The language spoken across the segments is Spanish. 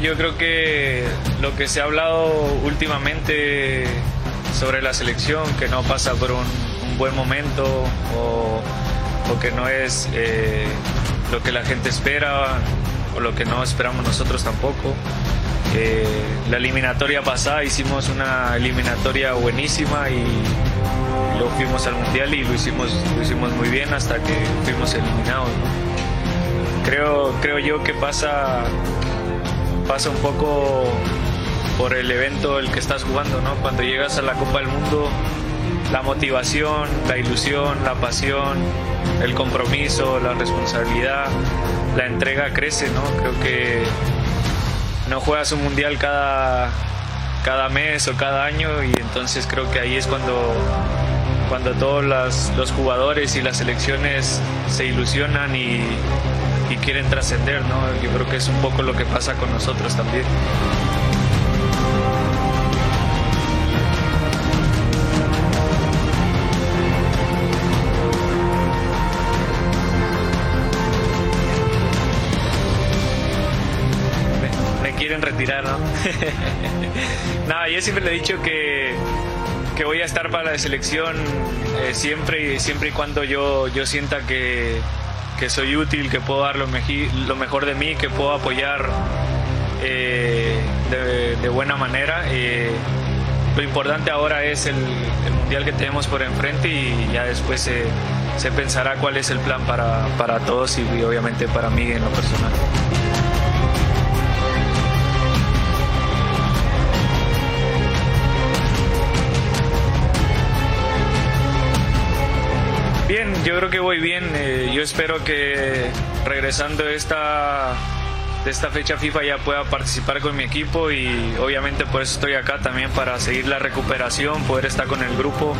yo creo que lo que se ha hablado últimamente sobre la selección, que no pasa por un, buen momento o, o que no es eh, lo que la gente espera o lo que no esperamos nosotros tampoco. Eh, la eliminatoria pasada hicimos una eliminatoria buenísima y luego fuimos al mundial y lo hicimos, lo hicimos muy bien hasta que fuimos eliminados. Creo, creo yo que pasa pasa un poco por el evento el que estás jugando, ¿no? Cuando llegas a la Copa del Mundo, la motivación, la ilusión, la pasión, el compromiso, la responsabilidad, la entrega crece, ¿no? Creo que no juegas un mundial cada, cada mes o cada año y entonces creo que ahí es cuando, cuando todos las- los jugadores y las selecciones se ilusionan y, y quieren trascender, ¿no? Yo creo que es un poco lo que pasa con nosotros también. me, quieren retirar, ¿no? Nada, yo siempre le he dicho que, que voy a estar para la selección eh, siempre, y siempre y cuando yo, yo sienta que, que soy útil, que puedo dar lo, lo mejor de mí, que puedo apoyar eh, de, buena manera. Eh, lo importante ahora es el, mundial que tenemos por enfrente y ya después se, se pensará cuál es el plan para, para todos y obviamente para mí en lo personal. Yo creo que voy bien. eh, yo espero que regresando esta, de esta fecha FIFA ya pueda participar con mi equipo y obviamente por eso estoy acá también para seguir la recuperación, poder estar con el grupo.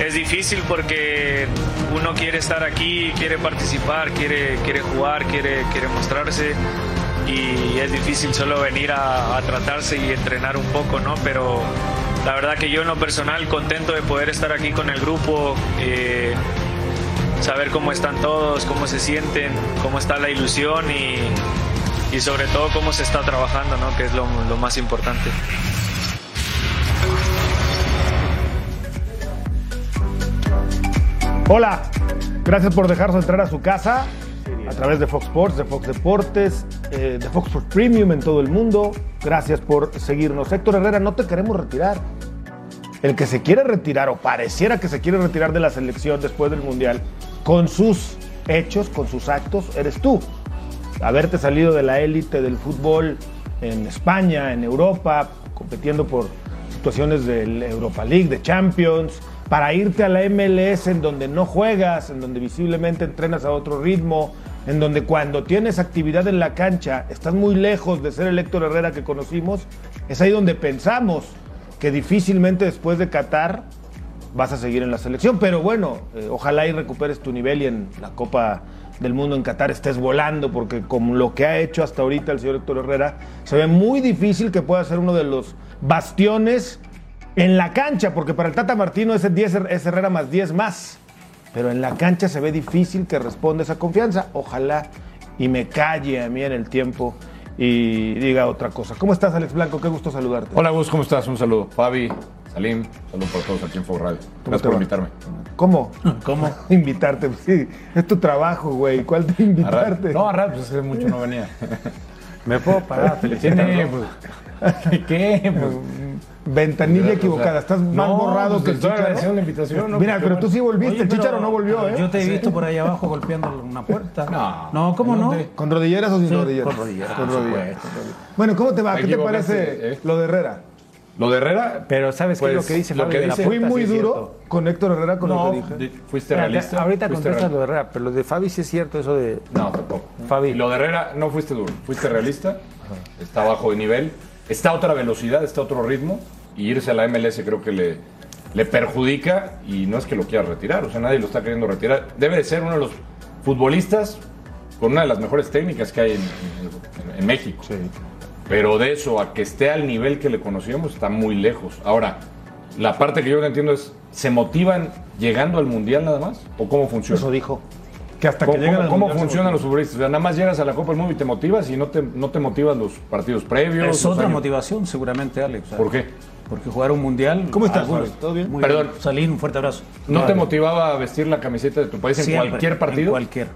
Es difícil porque uno quiere estar aquí, quiere participar, quiere, quiere jugar, quiere, quiere mostrarse y es difícil solo venir a, a tratarse y entrenar un poco, ¿no? Pero la verdad que yo en lo personal contento de poder estar aquí con el grupo, eh, saber cómo están todos, cómo se sienten, cómo está la ilusión y, y sobre todo cómo se está trabajando, ¿no? Que es lo, más importante. Hola, gracias por dejarnos entrar a su casa a través de Fox Sports, de Fox Deportes, eh, de Fox Sports Premium en todo el mundo. Gracias por seguirnos. Héctor Herrera, no te queremos retirar. El que se quiere retirar o pareciera que se quiere retirar de la selección después del Mundial, con sus hechos, con sus actos, eres tú. Haberte salido de la élite del fútbol en España, en Europa, compitiendo por situaciones del Europa League, de Champions, para irte a la MLS en donde no juegas, en donde visiblemente entrenas a otro ritmo, en donde cuando tienes actividad en la cancha estás muy lejos de ser el Héctor Herrera que conocimos, es ahí donde pensamos que difícilmente después de Qatar vas a seguir en la selección. Pero bueno, eh, ojalá y recuperes tu nivel y en la Copa del Mundo en Qatar estés volando, porque con lo que ha hecho hasta ahorita el señor Héctor Herrera, se ve muy difícil que pueda ser uno de los bastiones en la cancha, porque para el Tata Martino ese 10 es Herrera más 10 más. Pero en la cancha se ve difícil que responda esa confianza. Ojalá y me calle a mí en el tiempo y diga otra cosa. ¿Cómo estás, Alex Blanco? Qué gusto saludarte. Hola Gus, ¿cómo estás? Un saludo. Fabi, Salim, saludo para todos aquí en Fog Radio. Gracias por invitarme. ¿Cómo? ¿Cómo? Invitarte. pues Sí, es tu trabajo, güey. ¿Cuál A ra- invitarte? No, a rato, pues hace mucho no venía. ¿Me puedo parar felicitarlo? pues, ¿Qué? Pues, Ventanilla equivocada. Estás más No, borrado pues que el estoy Chicharo. agradeciendo la invitación, ¿no? Mira, pero tú sí volviste. Oye, el pero- Chicharo no volvió, ¿eh? Yo te he visto por ahí abajo golpeando una puerta. No. No, ¿cómo ¿En no? ¿Con rodilleras o sin Sí, rodilleras? con rodilleras, Con rodilleras. Bueno, ¿cómo te va? ¿Qué te parece ¿eh? lo de Herrera? Lo de Herrera. Pero ¿sabes qué es Pues, lo que dice lo que de la dice- Fui Puerta? muy Sí duro con Héctor Herrera con No, lo que dije. di- fuiste realista. ahorita fuiste contestas lo de Herrera, pero lo de Fabi sí es cierto, eso de... No, tampoco. Fabi. Y lo de Herrera no fuiste duro, fuiste realista. Está bajo de nivel. Está a otra velocidad, está a otro ritmo. Y irse a la MLS creo que le, le perjudica. Y no es que lo quiera retirar, o sea, nadie lo está queriendo retirar. Debe de ser uno de los futbolistas con una de las mejores técnicas que hay en, en- en México. Pero de eso a que esté al nivel que le conocíamos está muy lejos. Ahora, la parte que yo no entiendo es, ¿se motivan llegando al Mundial nada más? ¿O cómo funciona? Eso dijo. Que hasta ¿Cómo, que llegan cómo- al cómo Mundial se funcionan los futbolistas? O sea, nada más llegas a la Copa del Mundo y te motivas y no te, no te motivas los partidos previos. Es otra años. motivación, seguramente, Alex. ¿Por qué? Porque jugar un mundial. ¿Cómo estás, algunos- Fabi? ¿Todo bien? Muy Perdón. Salín, un fuerte abrazo. ¿No te motivaba a vestir la camiseta de tu país en Siempre, cualquier En partido? cualquier.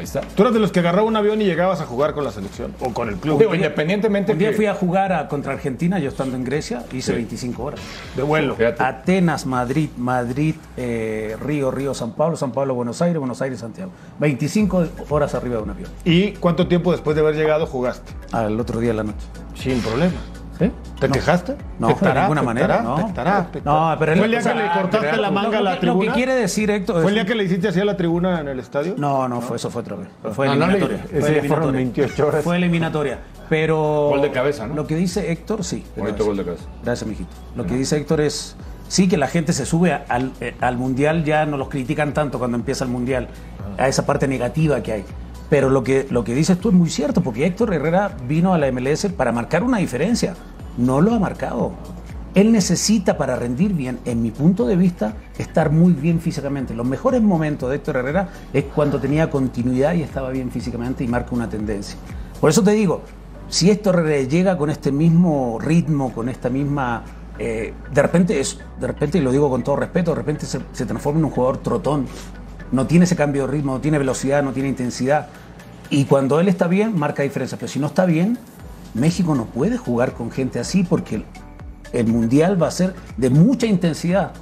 Ahí está. Tú eras de los que agarraba un avión y llegabas a jugar con la selección o con el club. Digo, independientemente Un día que- fui a jugar a- contra Argentina, yo estando en Grecia, hice 25 horas. de vuelo. Fíjate. Atenas, Madrid, Madrid, eh, Río, Río, San Pablo, San Pablo, Buenos Aires, Buenos Aires, Santiago. 25 horas arriba de un avión. ¿Y cuánto tiempo después de haber llegado jugaste? Al otro día de la noche. Sin problema. ¿Sí? ¿Te quejaste? No, ¿Te de ninguna manera. No. No, pero ¿Fue el día que le cortaste la manga a la que- Lo tribuna? que quiere decir, Héctor. ¿Fue el día que le hiciste así a la tribuna en el estadio? No, no, fue, eso fue otra vez. Fue eliminatoria. Fue eliminatoria. 28 horas. Fue eliminatoria. Pero. Gol de cabeza, ¿no? Lo que dice Héctor, sí. Bonito gol de cabeza. Gracias, mijito. Lo que dice Héctor es. Sí, que la gente se sube al, eh, al mundial, ya no los critican tanto cuando empieza el mundial, a esa parte negativa que hay. Pero lo que, lo que dices tú es muy cierto, porque Héctor Herrera vino a la MLS para marcar una diferencia. No lo ha marcado. Él necesita para rendir bien, en mi punto de vista, estar muy bien físicamente. Los mejores momentos de Héctor Herrera es cuando tenía continuidad y estaba bien físicamente y marca una tendencia. Por eso te digo, si Héctor Herrera llega con este mismo ritmo, con esta misma... eh, de repente, es, de repente, y lo digo con todo respeto, de repente se, se transforma en un jugador trotón. No tiene ese cambio de ritmo, no tiene velocidad, no tiene intensidad. Y cuando él está bien, marca diferencia. Pero si no está bien, México no puede jugar con gente así porque el, Mundial va a ser de mucha intensidad.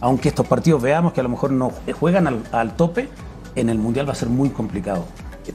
Aunque estos partidos veamos que a lo mejor no juegan al, al tope, en el Mundial va a ser muy complicado.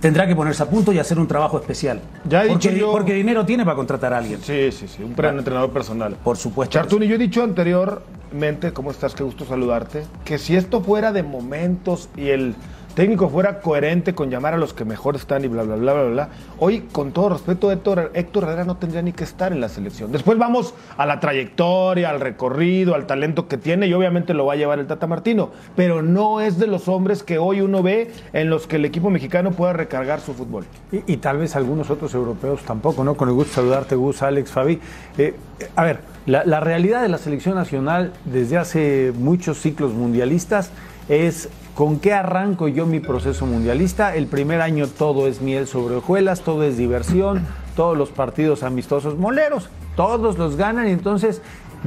Tendrá que ponerse a punto y hacer un trabajo especial. Ya he porque, dicho yo- porque dinero tiene para contratar a alguien. Sí, sí, sí, un pre entrenador personal. Por supuesto. Chartuni, yo he dicho anteriormente, ¿cómo estás? Qué gusto saludarte, que si esto fuera de momentos y el técnico fuera coherente con llamar a los que mejor están y bla, bla, bla, bla, bla, hoy, con todo respeto, Héctor, Héctor Herrera no tendría ni que estar en la selección. Después vamos a la trayectoria, al recorrido, al talento que tiene y obviamente lo va a llevar el Tata Martino, pero no es de los hombres que hoy uno ve en los que el equipo mexicano pueda recargar su fútbol. Y, tal vez algunos otros europeos tampoco, ¿no? Con el gusto de saludarte, Gus, Alex, Fabi. Eh, a ver, la realidad de la selección nacional desde hace muchos ciclos mundialistas es con qué arranco yo mi proceso mundialista. El primer año todo es miel sobre hojuelas, todo es diversión, todos los partidos amistosos moleros, todos los ganan y entonces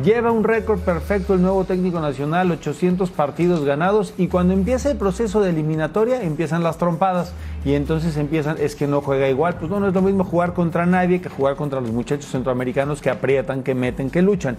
Lleva un récord perfecto el nuevo técnico nacional, 800 partidos ganados y cuando empieza el proceso de eliminatoria empiezan las trompadas y entonces empiezan, es que no juega igual, pues no, no es lo mismo jugar contra nadie que jugar contra los muchachos centroamericanos que aprietan, que meten, que luchan.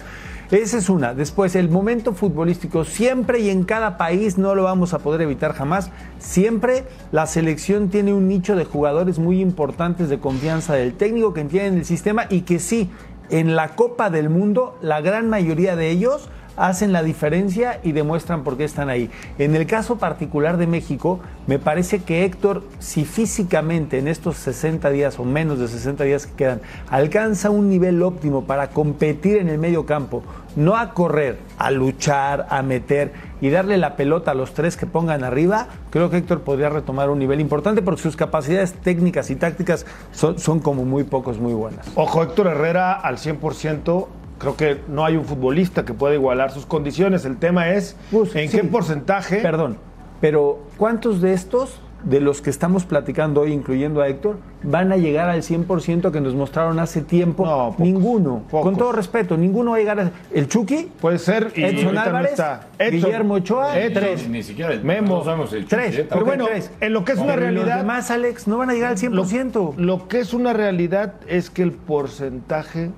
Esa es una. Después, el momento futbolístico, siempre y en cada país no lo vamos a poder evitar jamás. Siempre la selección tiene un nicho de jugadores muy importantes de confianza del técnico que entienden el sistema y que sí, en la Copa del Mundo, la gran mayoría de ellos hacen la diferencia y demuestran por qué están ahí. En el caso particular de México, me parece que Héctor, si físicamente en estos 60 días o menos de 60 días que quedan, alcanza un nivel óptimo para competir en el medio campo, no a correr, a luchar, a meter y darle la pelota a los tres que pongan arriba, creo que Héctor podría retomar un nivel importante porque sus capacidades técnicas y tácticas son, son como muy pocos, muy buenas. Ojo, Héctor Herrera al 100%. Creo que no hay un futbolista que pueda igualar sus condiciones. El tema es Gus, en sí. qué porcentaje. Perdón, pero ¿cuántos de estos, de los que estamos platicando hoy, incluyendo a Héctor, van a llegar al 100% que nos mostraron hace tiempo? No, pocos, ninguno. pocos. Con todo respeto, ninguno va a llegar a... ¿El Chucky? Puede ser. Y Edson Álvarez, está. Edson, Guillermo Ochoa, Edson, tres. Ni siquiera el Memo. no sabemos el Tres. Chucky, ¿eh? Pero bueno, tres. en lo que es una realidad. Los demás, Alex, no van a llegar al 100%. Lo, lo que es una realidad es que el porcentaje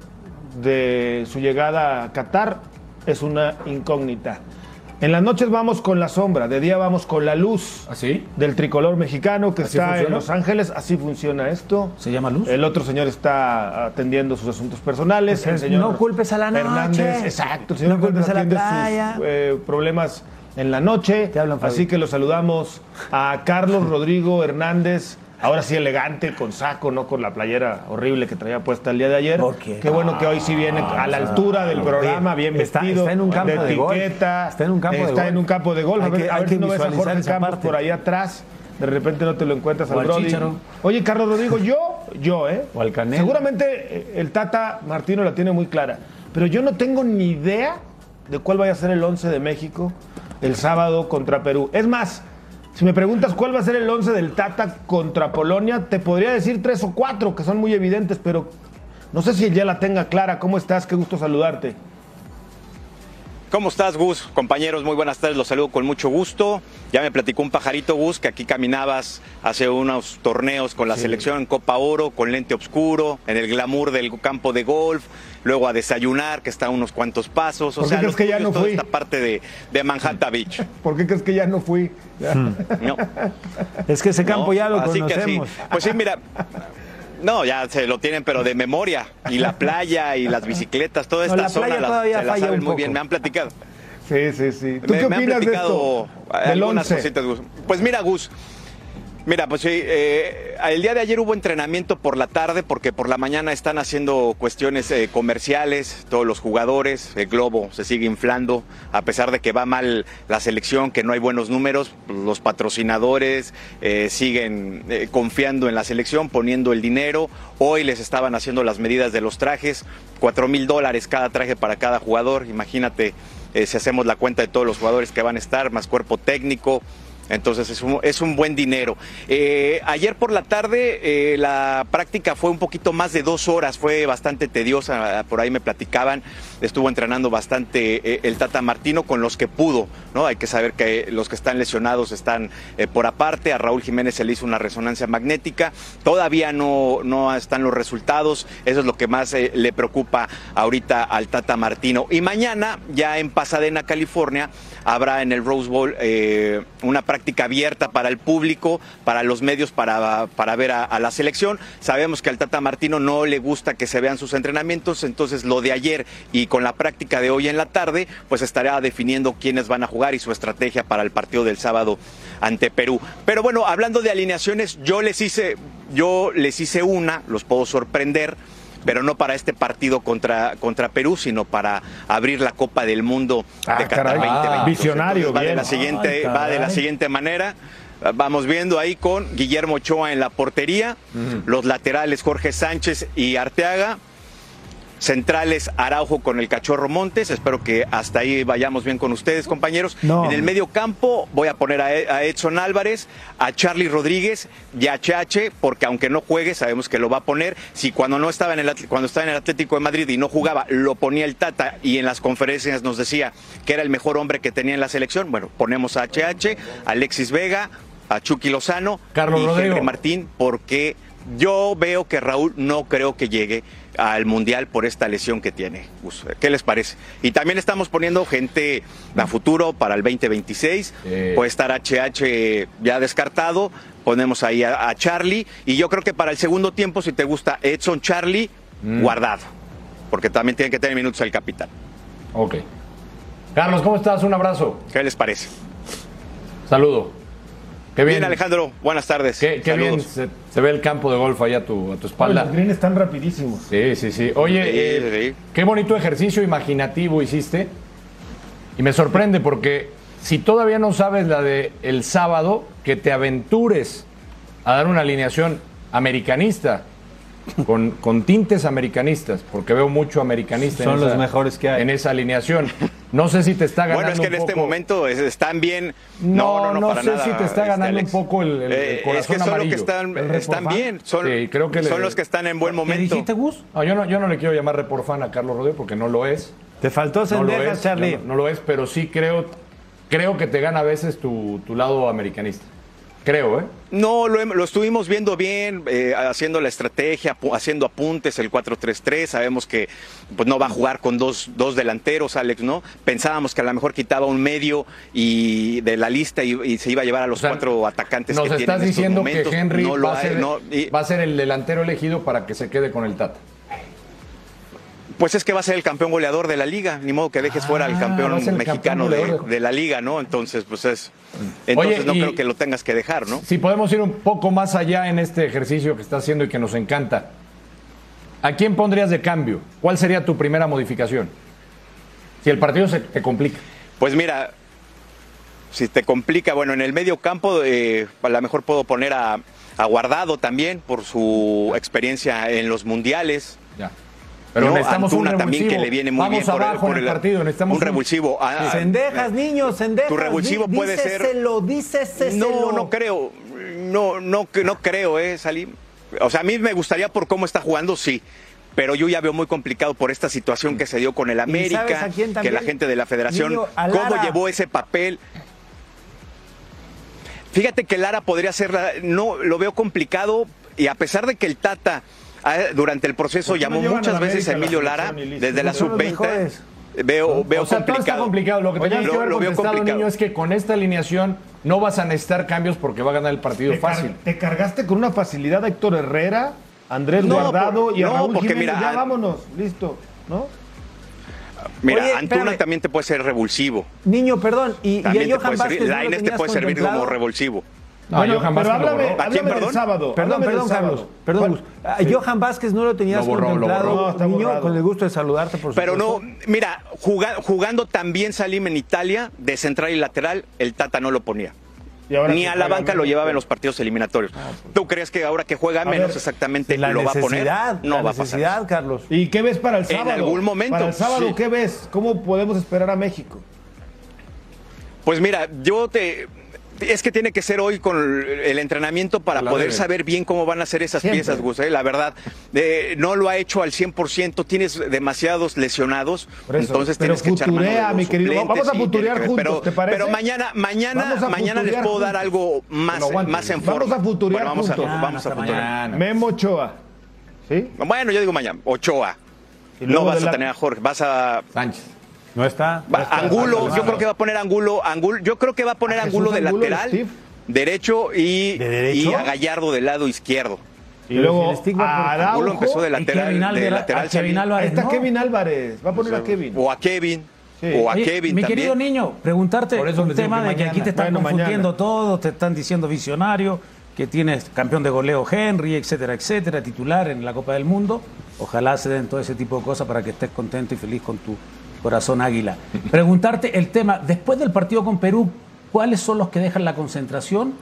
de su llegada a Qatar es una incógnita. En las noches vamos con la sombra, de día vamos con la luz ¿Así? del tricolor mexicano que ¿Así está en funciona? Los Ángeles. Así funciona esto. ¿Se llama luz? El otro señor está atendiendo sus asuntos personales. Pues el señor no culpes a la noche. Hernández, exacto. El señor No culpes a la playa. sus eh, problemas en la noche. Te hablan. Así que lo saludamos a Carlos Rodrigo Hernández. Ahora sí elegante, con saco, no con la playera horrible que traía puesta el día de ayer. ¿Por qué? Qué bueno que hoy sí viene a la altura del programa, bien Está- vestido, está en un campo de golf. etiqueta. Está en un campo de Está golf. en un campo de golf. Hay a ver, que- a ver si no ves a Jorge Campos por ahí atrás. De repente no te lo encuentras O al Brody. Oye, Carlos Rodrigo, yo, yo, ¿eh? O al Canelo. Seguramente el Tata Martino la tiene muy clara. Pero yo no tengo ni idea de cuál vaya a ser el 11 de México el sábado contra Perú. Es más, si me preguntas cuál va a ser el 11 del Tata contra Polonia, te podría decir tres o cuatro que son muy evidentes, pero no sé si ya la tenga clara. ¿Cómo estás? Qué gusto saludarte. ¿Cómo estás, Gus? Compañeros, muy buenas tardes, los saludo con mucho gusto. Ya me platicó un pajarito, Gus, que aquí caminabas hace unos torneos con la selección en Copa Oro, con lente oscuro, en el glamour del campo de golf, luego a desayunar, que está a unos cuantos pasos. O ¿Por qué sea, crees los que ya no toda fui? esta parte de, de Manhattan Beach. ¿Por qué crees que ya no fui? ¿no? Es que ese campo ¿no? ya lo Así que sí. conocemos. Pues sí, mira. No, ya se lo tienen, pero de memoria. Y la playa y las bicicletas, toda No, esta la zona todavía se la saben muy bien, me han platicado. Sí, sí, sí. ¿Tú me, qué me han opinas de platicado esto? Del algunas 11. cositas, Gus. Pues mira, Gus. Mira, pues sí, eh, el día de ayer hubo entrenamiento por la tarde porque por la mañana están haciendo cuestiones eh, comerciales, todos los jugadores, el globo se sigue inflando, a pesar de que va mal la selección, que no hay buenos números, los patrocinadores eh, siguen confiando en la selección, poniendo el dinero, hoy les estaban haciendo las medidas de los trajes, cuatro mil dólares cada traje para cada jugador, imagínate si hacemos la cuenta de todos los jugadores que van a estar, más cuerpo técnico, entonces es un, es un buen dinero. Eh, ayer por la tarde eh, la práctica fue un poquito más de dos horas, fue bastante tediosa, por ahí me platicaban, estuvo entrenando bastante eh, el Tata Martino con los que pudo, ¿no? Hay que saber que los que están lesionados están por aparte, a Raúl Jiménez se le hizo una resonancia magnética, todavía no, no están los resultados, eso es lo que más le preocupa ahorita al Tata Martino. Y mañana, ya en Pasadena, California, habrá en el Rose Bowl una práctica abierta para el público, para los medios, para, para ver a, a la selección. Sabemos que al Tata Martino no le gusta que se vean sus entrenamientos, entonces lo de ayer y con la práctica de hoy en la tarde, pues estará definiendo quiénes van a jugar y su estrategia para el partido del sábado ante Perú. Pero bueno, hablando de alineaciones, yo les hice, yo les hice una, los puedo sorprender pero no para este partido contra, contra Perú, sino para abrir la Copa del Mundo Ah, de Qatar caray. 2022. Visionario, Entonces, va de la siguiente, Ay, va de la siguiente manera. Vamos viendo ahí con Guillermo Ochoa en la portería, los laterales Jorge Sánchez y Arteaga, centrales Araujo con el Cachorro Montes, espero que hasta ahí vayamos bien con ustedes compañeros. No. En el medio campo voy a poner a, E- Edson Álvarez, a Charlie Rodríguez y a Chache, porque aunque no juegue, sabemos que lo va a poner. Si cuando no estaba en el cuando estaba en el Atlético de Madrid y no jugaba, lo ponía el Tata y en las conferencias nos decía que era el mejor hombre que tenía en la selección. Bueno, ponemos a HH, a Alexis Vega, a Chucky Lozano Carlos y Rodrigo. Henry Martín, porque yo veo que Raúl no creo que llegue al Mundial por esta lesión que tiene. ¿Qué les parece? Y también estamos poniendo gente a futuro para el 2026. Eh. Puede estar HH ya descartado. Ponemos ahí a, a Charlie. Y yo creo que para el segundo tiempo, si te gusta Edson Charlie, Mm. guardado. Porque también tiene que tener minutos el capitán. Ok. Carlos, ¿cómo estás? Un abrazo. ¿Qué les parece? Saludo. Qué bien, Bien, Alejandro. Buenas tardes. Qué, qué bien Saludos. se, se ve el campo de golf ahí a tu, a tu espalda. Los greens están rapidísimos. Sí, sí, sí. Oye, Sí, eh, qué bonito ejercicio imaginativo hiciste. Y me sorprende porque si todavía no sabes la de el sábado, que te aventures a dar una alineación americanista. Con, con tintes americanistas, porque veo mucho americanista Son en los esa- mejores que hay. en esa alineación. No sé si te está ganando. Bueno, es que en un este momento es- están bien. No, No, no, no, no para sé nada, si te está ganando un poco el, el- el Eh, es corazón que son amarillo. los que están, ¿El están bien. Son, Sí, creo que le- son los que están en buen ¿Qué momento. dijiste, Gus? No, yo no, yo no le quiero llamar reporfan a Carlos Rodríguez porque no lo es. Te faltó No lo Sendejas, es, Charlie. No, no lo es, pero sí creo, creo que te gana a veces tu, tu lado americanista. Creo, ¿eh? No, lo, lo estuvimos viendo bien, eh, haciendo la estrategia, haciendo apuntes, el 4-3-3. Sabemos que pues, no va a jugar con dos, dos, delanteros, Alex, ¿no? Pensábamos que a lo mejor quitaba un medio y de la lista y, se iba a llevar a los cuatro atacantes nos que estás diciendo que Henry va, a ser, va a ser el delantero elegido para que se quede con el Tata. Pues es que va a ser el campeón goleador de la liga, ni modo que dejes fuera al ah, campeón mexicano de, la liga, ¿no? Entonces, pues es. Entonces no creo que lo tengas que dejar, ¿no? Si podemos ir un poco más allá en este ejercicio que está haciendo y que nos encanta. ¿A quién pondrías de cambio? ¿Cuál sería tu primera modificación? Si el partido se te complica. Pues mira, si te complica, bueno, en el medio campo eh, a lo mejor puedo poner a, a Guardado también por su experiencia en los mundiales. Ya. Pero no, necesitamos un también que le viene muy Vamos bien abajo por el, en el partido, necesitamos un revulsivo. Ah, sendejas, niños, sendejas. Tu revulsivo puede ser. Díceselo, No, no creo. No, no, no creo, eh, Salim. O sea, a mí me gustaría por cómo está jugando, sí. Pero yo ya veo muy complicado por esta situación que se dio con el América, que la gente de la federación, cómo llevó ese papel. Fíjate que Lara podría ser, no, lo veo complicado y a pesar de que el Tata durante el proceso llamó muchas veces a Emilio Lara desde la sub-20. Veo, veo o sea, complicado. está complicado. Lo que tenías que haber lo contestado, niño, es que con esta alineación no vas a necesitar cambios porque va a ganar el partido fácil. te cargaste con una facilidad a Héctor Herrera, Andrés Guardado y a Raúl porque Jiménez. Mira, ya vámonos, listo, ¿no? Mira, Antuna también te puede ser revulsivo. Niño, perdón, y, y a Johan Vázquez no te puede servir como revulsivo. No, bueno, Johan pero háblame, ¿A quién, perdón? sábado. Perdón, perdón, Carlos. Perdón, Johan Vázquez no lo tenías contemplado, niño, con el gusto de saludarte, por Pero no, mira, jugando, también Salim en Italia, de central y lateral, el Tata no lo ponía. Ni a la banca lo llevaba en los partidos eliminatorios. Ah, pues. ¿Tú crees que ahora que juega menos exactamente lo va a poner? No va a pasar. Carlos. ¿Y qué ves para el sábado? En algún momento. Para el sábado, ¿qué ves? ¿Cómo podemos esperar a México? Pues mira, yo te es que tiene que ser hoy con el entrenamiento para poder saber bien cómo van a ser esas piezas, Gus. ¿eh? La verdad, eh, no lo ha hecho al 100%, tienes demasiados lesionados, entonces tienes que echar mano mi querido. Vamos a futurear juntos, pero, ¿te parece? Pero mañana, mañana, mañana les puedo dar algo más, más en forma. Vamos a futurear vamos juntos. A, vamos a futurear. Memo Ochoa. ¿Sí? Bueno, yo digo mañana, Ochoa. No vas a tener a Jorge, vas a... Sánchez. No está. Angulo, yo creo que va a poner Angulo, Angulo yo creo que va a poner ah, Angulo de lateral, derecho y, y a Gallardo del lado izquierdo. Y luego Angulo empezó de lateral, de lateral Kevin Álvarez, está Kevin Álvarez, va a poner a Kevin. O a Kevin. O a Kevin mi querido niño, preguntarte Por eso un tema de que aquí te están confundiendo todo, te están diciendo visionario, que tienes campeón de goleo Henry, etcétera, etcétera, titular en la Copa del Mundo. Ojalá se den todo ese tipo de cosas para que estés contento y feliz con tu Corazón Águila. Preguntarte el tema, después del partido con Perú, ¿cuáles son los que dejan la concentración?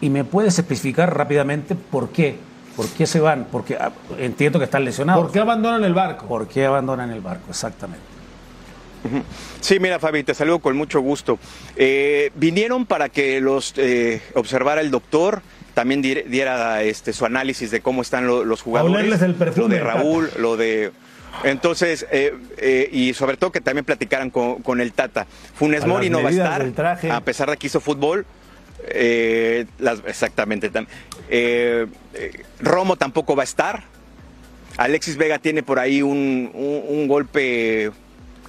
Y me puedes especificar rápidamente por qué. ¿Por qué se van? Porque ah, entiendo que están lesionados. ¿Por qué abandonan el barco? ¿Por qué abandonan el barco? Exactamente. Sí, mira Fabi, te saludo con mucho gusto. Eh, vinieron para que los eh, observara el doctor, también diera este, su análisis de cómo están los jugadores. el perfume. Lo de Raúl, lo de entonces, eh, eh, y sobre todo que también platicaran con, el Tata. Funes Mori no va a estar, a pesar de que hizo fútbol. Eh, exactamente. Romo tampoco va a estar. Alexis Vega tiene por ahí un golpe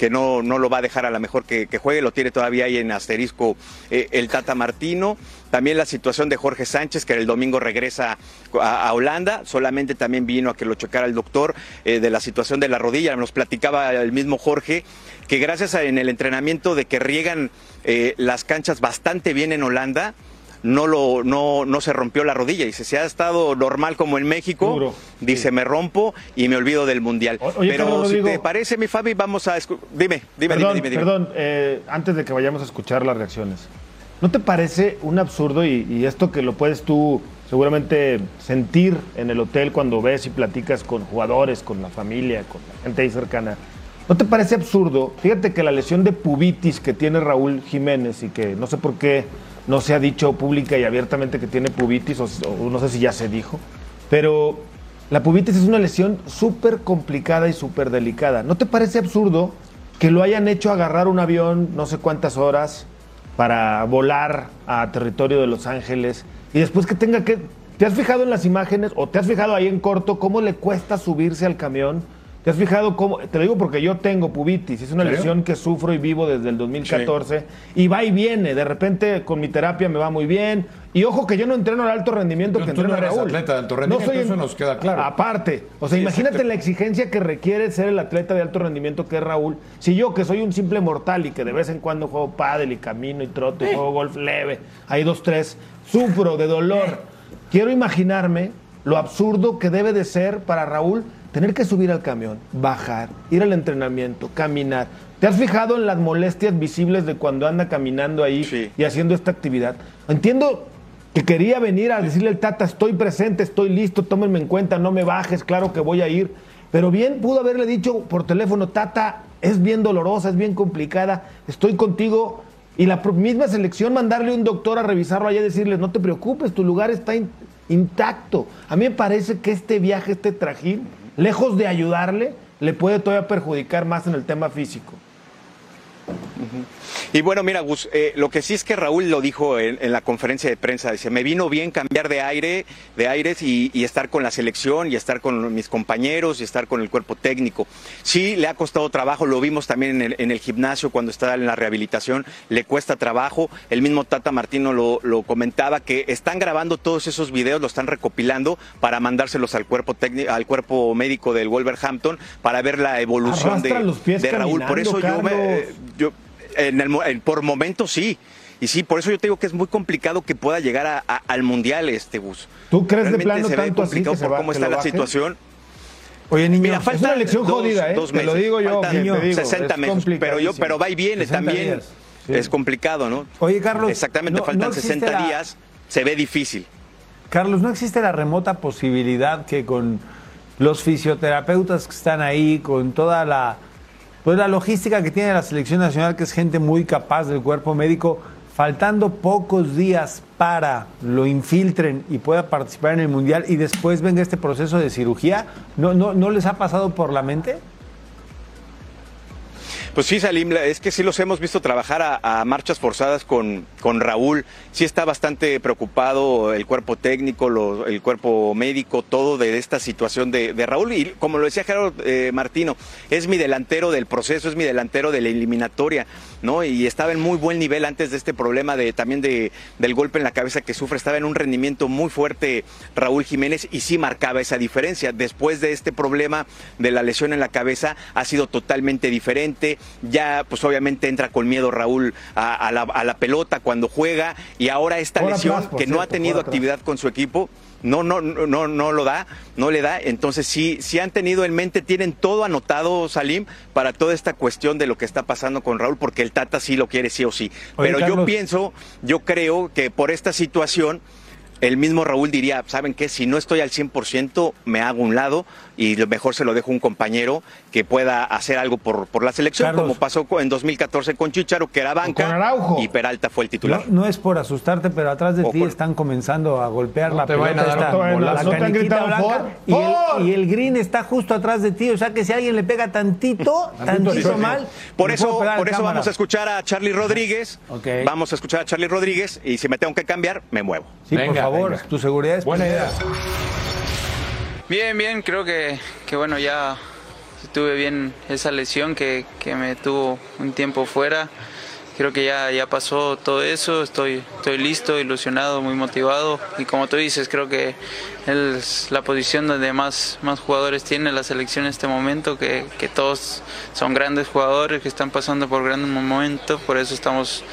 que no, no lo va a dejar a la mejor que, juegue, lo tiene todavía ahí en asterisco eh, el Tata Martino. También la situación de Jorge Sánchez, que el domingo regresa a, Holanda, solamente también vino a que lo checara el doctor eh, de la situación de la rodilla. Nos platicaba el mismo Jorge que gracias a, en el entrenamiento de que riegan eh, las canchas bastante bien en Holanda, no, lo, no, no se rompió la rodilla. Dice, si ha estado normal como en México, dice, me rompo y me olvido del Mundial. Pero si te parece, mi Fabi, vamos a... Dime, dime, perdón, dime, dime, Perdón, eh, antes de que vayamos a escuchar las reacciones. ¿No te parece un absurdo y, esto que lo puedes tú seguramente sentir en el hotel cuando ves y platicas con jugadores, con la familia, con la gente ahí cercana? ¿No te parece absurdo? Fíjate que la lesión de pubitis que tiene Raúl Jiménez y que no sé por qué no se ha dicho pública y abiertamente que tiene pubitis, o, no sé si ya se dijo, pero la pubitis es una lesión súper complicada y súper delicada. ¿No te parece absurdo que lo hayan hecho agarrar un avión no sé cuántas horas para volar a territorio de Los Ángeles, y después que tenga que... ¿Te has fijado en las imágenes o te has fijado ahí en corto cómo le cuesta subirse al camión? ¿Te has fijado cómo? Te lo digo porque yo tengo pubitis, es una lesión que sufro y vivo desde el 2014 y va y viene, de repente con mi terapia me va muy bien y ojo que yo no entreno al alto rendimiento No, que tú no eres Raúl. atleta de alto rendimiento, eso nos queda claro. Aparte, o sea, Sí, imagínate exacto. la exigencia que requiere ser el atleta de alto rendimiento que es Raúl. Si yo que soy un simple mortal y que de vez en cuando juego pádel y camino y troto y juego golf leve, hay dos tres, sufro de dolor. Quiero imaginarme lo absurdo que debe de ser para Raúl tener que subir al camión, bajar, ir al entrenamiento, caminar. ¿Te has fijado en las molestias visibles de cuando anda caminando ahí Sí. y haciendo esta actividad? Entiendo que quería venir a decirle al Tata, estoy presente, estoy listo, tómenme en cuenta, no me bajes, claro que voy a ir. Pero bien pudo haberle dicho por teléfono, Tata, es bien dolorosa, es bien complicada, estoy contigo. Y la misma selección mandarle un doctor a revisarlo allá y decirle, no te preocupes, tu lugar está in- intacto. A mí me parece que este viaje, este trajín, lejos de ayudarle, le puede todavía perjudicar más en el tema físico. Y bueno, mira, Gus, eh, lo que sí es que Raúl lo dijo en, en la conferencia de prensa, dice, me vino bien cambiar de aire, de aires y, y estar con la selección y estar con mis compañeros y estar con el cuerpo técnico. Sí, le ha costado trabajo, lo vimos también en el, en el gimnasio cuando está en la rehabilitación, le cuesta trabajo. El mismo Tata Martino lo, lo comentaba que están grabando todos esos videos, lo están recopilando para mandárselos al cuerpo técnico, al cuerpo médico del Wolverhampton para ver la evolución de, Arrastra los pies de Raúl. Por eso yo me, Carlos. yo, en el, en- por momentos sí. Y sí, por eso yo te digo que es muy complicado que pueda llegar a- a- al mundial este bus. ¿Tú crees de Realmente plano se ve tanto así complicado que por va- cómo que está la situación. Oye, niño, Mira, es faltan una lección dos- jodida, ¿eh? dos Te lo meses. digo yo, te digo, 60 es meses, pero yo, pero va y viene 60 también. días, sí. Es complicado, ¿no? Oye, Carlos, Exactamente, no- faltan no existe 60 la- días, se ve difícil. Carlos, ¿no existe la remota posibilidad que con los fisioterapeutas que están ahí, con toda la, pues la logística que tiene la selección nacional, que es gente muy capaz del cuerpo médico, faltando pocos días para lo infiltren y pueda participar en el Mundial y después venga este proceso de cirugía, ¿no, no, no les ha pasado por la mente? Pues sí, Salim, es que sí los hemos visto trabajar a, marchas forzadas con, con Raúl. Sí está bastante preocupado el cuerpo técnico, el cuerpo médico, todo de esta situación de, de Raúl. Y como lo decía Gerardo eh, Martino, es mi delantero del proceso, es mi delantero de la eliminatoria, ¿no? Y estaba en muy buen nivel antes de este problema de también de, del golpe en la cabeza que sufre. Estaba en un rendimiento muy fuerte Raúl Jiménez y sí marcaba esa diferencia. Después de este problema de la lesión en la cabeza, ha sido totalmente diferente. Ya, pues obviamente entra con miedo Raúl a, a la, a la pelota cuando juega y ahora esta lesión atrás, que no ha tenido actividad con su equipo. No, no, no, no, no lo da, no le da. Entonces sí, sí han tenido en mente, tienen todo anotado, Salim, para toda esta cuestión de lo que está pasando con Raúl, porque el Tata sí lo quiere sí o sí. Oye, Pero yo pienso, yo creo que por esta situación, el mismo Raúl diría, ¿saben qué? Si no estoy al 100%, me hago un lado y lo mejor se lo dejo a un compañero que pueda hacer algo por, por la selección, Carlos. como pasó en 2014 con Chicharo, que era banca, con Araujo. y Peralta fue el titular. No, no es por asustarte, pero atrás de ti están comenzando a golpear No la pelota. a dar esta- la. ¿No caniquita gritado, blanca, "For, y, el, for"? y el green está justo atrás de ti. O sea que si alguien le pega tantito, tantito mal. Por eso, por eso cámara. vamos a escuchar a Charlie Rodríguez. Ok. Vamos a escuchar a Charlie Rodríguez y si me tengo que cambiar, me muevo. Sí, por Venga, favor, venga. tu seguridad es Buena primero. idea. Bien, bien, creo que, que bueno, ya tuve bien esa lesión que, que me tuvo un tiempo fuera. Creo que ya, ya pasó todo eso, estoy, estoy listo, ilusionado, muy motivado y como tú dices, creo que es la posición donde más, más jugadores tiene la selección en este momento, que, que todos son grandes jugadores que están pasando por grandes momentos, por eso estamos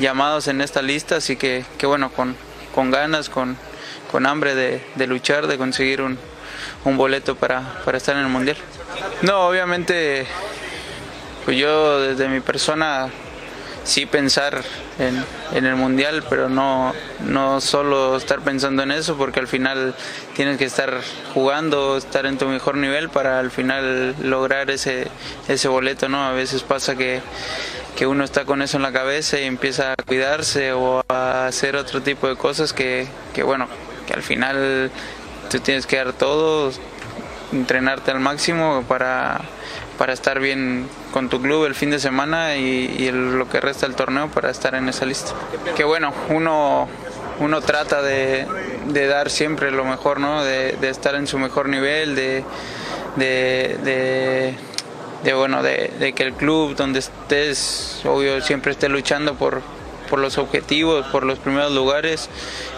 llamados en esta lista, así que, que bueno, con, con ganas, con, con hambre de, de luchar, de conseguir un, un boleto para, para estar en el Mundial. No, obviamente, pues yo desde mi persona sí pensar en, en el Mundial, pero no, no solo estar pensando en eso, porque al final tienes que estar jugando, estar en tu mejor nivel para al final lograr ese, ese boleto, ¿no? A veces pasa que, que uno está con eso en la cabeza y empieza a cuidarse o a hacer otro tipo de cosas que, que bueno, que al final tú tienes que dar todo, entrenarte al máximo para, para estar bien con tu club el fin de semana y, lo que resta del torneo para estar en esa lista. Que bueno, uno uno trata de, de dar siempre lo mejor, ¿no? De, estar en su mejor nivel, de, de- de, bueno, de, que el club donde estés, obvio, siempre esté luchando por, por los objetivos, por los primeros lugares,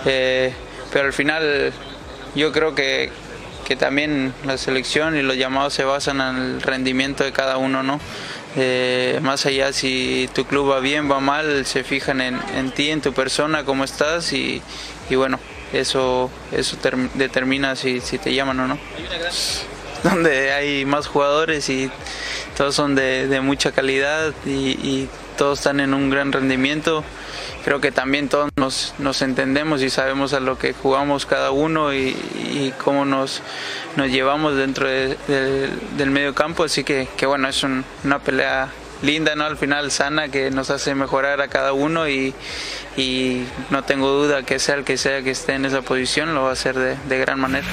eh, pero al final yo creo que, que también la selección y los llamados se basan en el rendimiento de cada uno, ¿no? Eh, más allá si tu club va bien, va mal, se fijan en, en ti, en tu persona, cómo estás y, y bueno, eso, eso term- determina si, si te llaman o no. Donde hay más jugadores y todos son de, mucha calidad y, todos están en un gran rendimiento. Creo que también todos nos, entendemos y sabemos a lo que jugamos cada uno y, cómo nos, llevamos dentro de- de- del medio campo. Así que, bueno, es un- una pelea linda, ¿no? Al final sana que nos hace mejorar a cada uno y, no tengo duda que sea el que sea que esté en esa posición lo va a hacer de gran manera.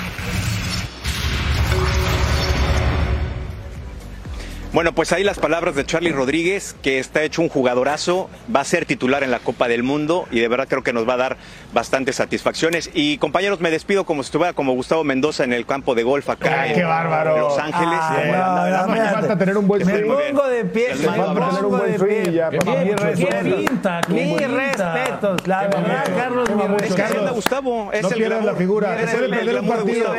Bueno, pues ahí las palabras de Charlie Rodríguez, que está hecho un jugadorazo, va a ser titular en la Copa del Mundo y de verdad creo que nos va a dar bastantes satisfacciones. Y compañeros, me despido como si estuviera como Gustavo Mendoza en el campo de golf acá Ay, en, qué bárbaro. en Los Ángeles. Ay, Como no, falta tener un buen Me pongo de pie, me pongo buen de pie. Qué respetos, pinta, qué mis respetos. La verdad. Carlos, así anda respetos. Gustavo, es No el pierdas la figura. Se puede perder un partido.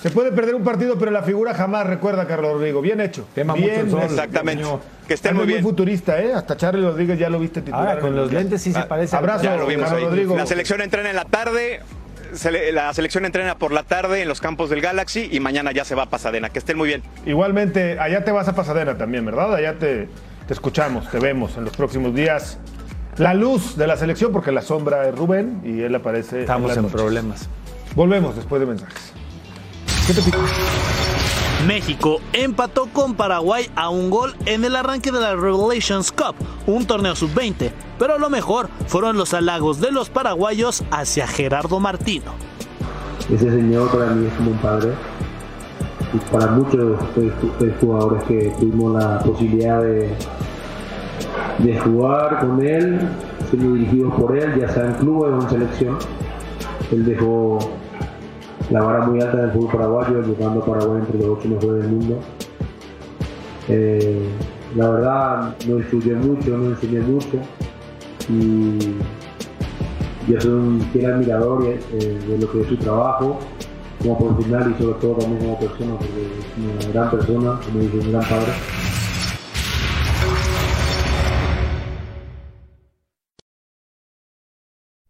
Se puede perder un partido, pero la figura jamás. Recuerda, Carlos Rodrigo. Bien hecho. Tema mucho bien sol. Exactamente. Que estén muy bien. futurista, ¿eh? Hasta Charlie Rodríguez ya lo viste titular. Ahora, con los lentes sí se parece. a- abrazo. Ya lo vimos Carlos ahí. Rodrigo. La selección entrena en la tarde. La selección entrena por la tarde en los campos del Galaxy y mañana ya se va a Pasadena. Que estén muy bien. Igualmente, allá te vas a Pasadena también, ¿verdad? Allá te, te escuchamos, te vemos en los próximos días. La luz de la selección, porque la sombra es Rubén y él aparece. Estamos en problemas. Volvemos después de mensajes. ¿Qué te pica? México empató con Paraguay a un gol en el arranque de la Revelations Cup, un torneo sub-20, pero lo mejor fueron los halagos de los paraguayos hacia Gerardo Martino. ese señor para mí es como un padre. Y para muchos ju- eh, jugadores que tuvimos la posibilidad de, de jugar con él, siendo dirigidos por él, ya sea en clubes o en selección. Él dejó la vara muy alta del fútbol paraguayo, llevando a Paraguay entre los ocho mejores del mundo. Eh, la verdad, no influyó mucho, no enseñé mucho. Y yo soy un fiel admirador eh, de lo que es su trabajo como profesional y sobre todo también como persona, porque es una gran persona, como un gran padre.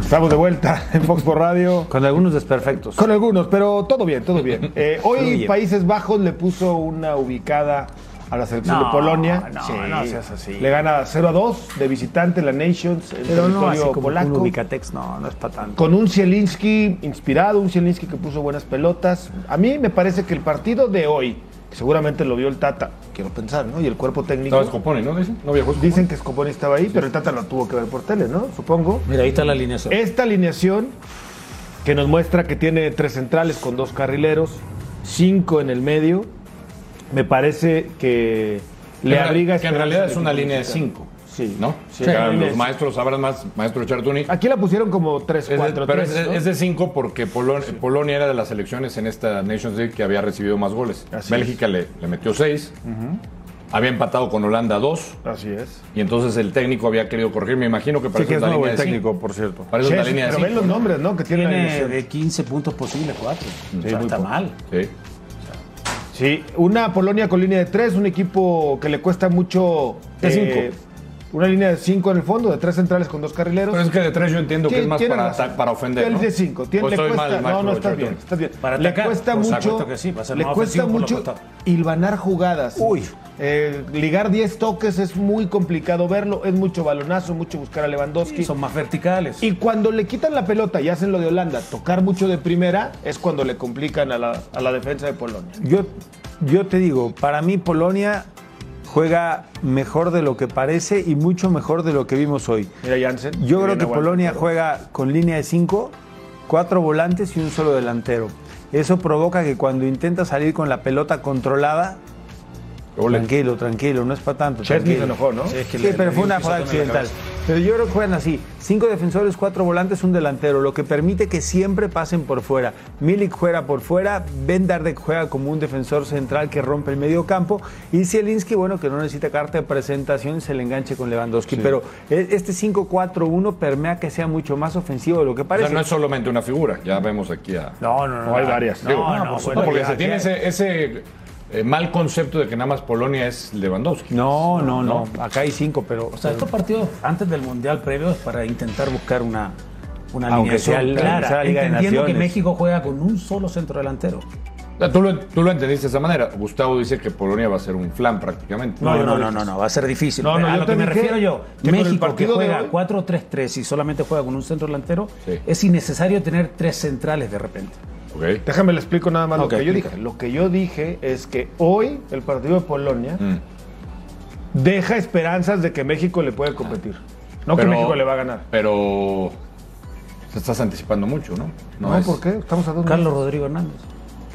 Estamos de vuelta en Fox por Radio. Con algunos desperfectos. Con algunos, pero todo bien, todo bien. Eh, hoy. Países Bajos le puso una ubicada a la selección No, de Polonia. no, no seas así. Le gana 0 a 2 de visitante la Nations en Pero no, así territorio un polaco. Ubicatex, no, no es para tanto. Con un Zielinski inspirado, un Zielinski que puso buenas pelotas. A mí me parece que el partido de hoy, que seguramente lo vio el Tata, quiero pensar, ¿no? Y el cuerpo técnico. Estaba Scoponi, ¿no? Dicen. No viajó. Dicen que Scoponi estaba ahí, pero el Tata lo tuvo que ver por tele, ¿no? Supongo. Mira, ahí está la alineación. Esta alineación que nos muestra que tiene tres centrales con dos carrileros, cinco en el medio, me parece que le Que abriga Que en realidad es una línea de cinco. Sí. ¿No? Sí, línea los de maestros sabrán más, maestro Chartuni. Aquí la pusieron como 3, Es de- 4, pero 3. es, de- es de cinco porque Polon- Polonia era de las selecciones en esta Nations League que había recibido más goles. Así Bélgica le, le metió seis. Había empatado con Holanda dos. Así es. Y entonces el técnico había querido corregir. Me imagino que para Sí, que es la nuevo línea el de técnico, cinco. por cierto. La Che, línea de pero ven cinco. los nombres, ¿no? Que tiene, Tiene de 15 puntos posibles, 4. muy está poco. mal. Sí. Sí, una Polonia con línea de 3, un equipo que le cuesta mucho. De eh, Una línea de cinco en el fondo, de tres centrales con dos carrileros. Pero es que de tres yo entiendo que es más para, para ofender. El ¿no? de cinco. Tiene, ¿O le cuesta, mal, no, no, estás bien, estás bien. Para le atacar, cuesta mucho, sí, va a ser le más cuesta mucho hilvanar jugadas. Uy. Eh, ligar 10 toques es muy complicado verlo, es mucho balonazo, mucho buscar a Lewandowski. Son más verticales. Y cuando le quitan la pelota y hacen lo de Holanda, tocar mucho de primera, es cuando le complican a la, a la defensa de Polonia. Yo, yo te digo, para mí Polonia juega mejor de lo que parece y mucho mejor de lo que vimos hoy. Mira Jansen. Yo creo que Polonia pero- juega con línea de cinco, cuatro volantes y un solo delantero. Eso provoca que cuando intenta salir con la pelota controlada, Ole. tranquilo, tranquilo, no es para tanto. Chesney tranquilo. se enojó, ¿no? Sí, es que Sí, le- pero le fue una un jugada accidental. Pero yo creo que juegan así: cinco defensores, cuatro volantes, un delantero, lo que permite que siempre pasen por fuera. Milik juega por fuera, Ben Dardek juega como un defensor central que rompe el medio campo y Zielinski, bueno, que no necesita carta de presentación y se le enganche con Lewandowski. Pero e- este 5-4-1 permea que sea mucho más ofensivo de lo que O parece. sea, no es solamente una figura. Ya vemos aquí a. no, no, no. No, hay varias. No, Digo, no, no, pues, bueno, porque ya- se tiene ya- ese, ese, eh, mal concepto de que nada más Polonia es Lewandowski. No, no, no. Acá hay cinco, pero. O sea, estos partidos antes del Mundial previo es para intentar buscar una, una Aunque alineación clara, sea la Liga de entendiendo que. México juega con un solo centro delantero. O sea, Tú lo, tú lo entendiste de esa manera. Gustavo dice que Polonia va a ser un flan prácticamente. No, no, no no, no, no, va a ser difícil. No, no, a yo lo que me refiero yo, México que juega hoy- 4-3-3 y solamente juega con un centro delantero, Sí. es innecesario tener tres centrales de repente. Déjame le explico nada más lo que yo dije. Lo que yo dije es que hoy el partido de Polonia Mm. deja esperanzas de que México le puede competir. No que México le va a ganar. Pero te estás anticipando mucho, ¿no? No, es- ¿por qué? Estamos a dos Carlos meses. Rodrigo Hernández.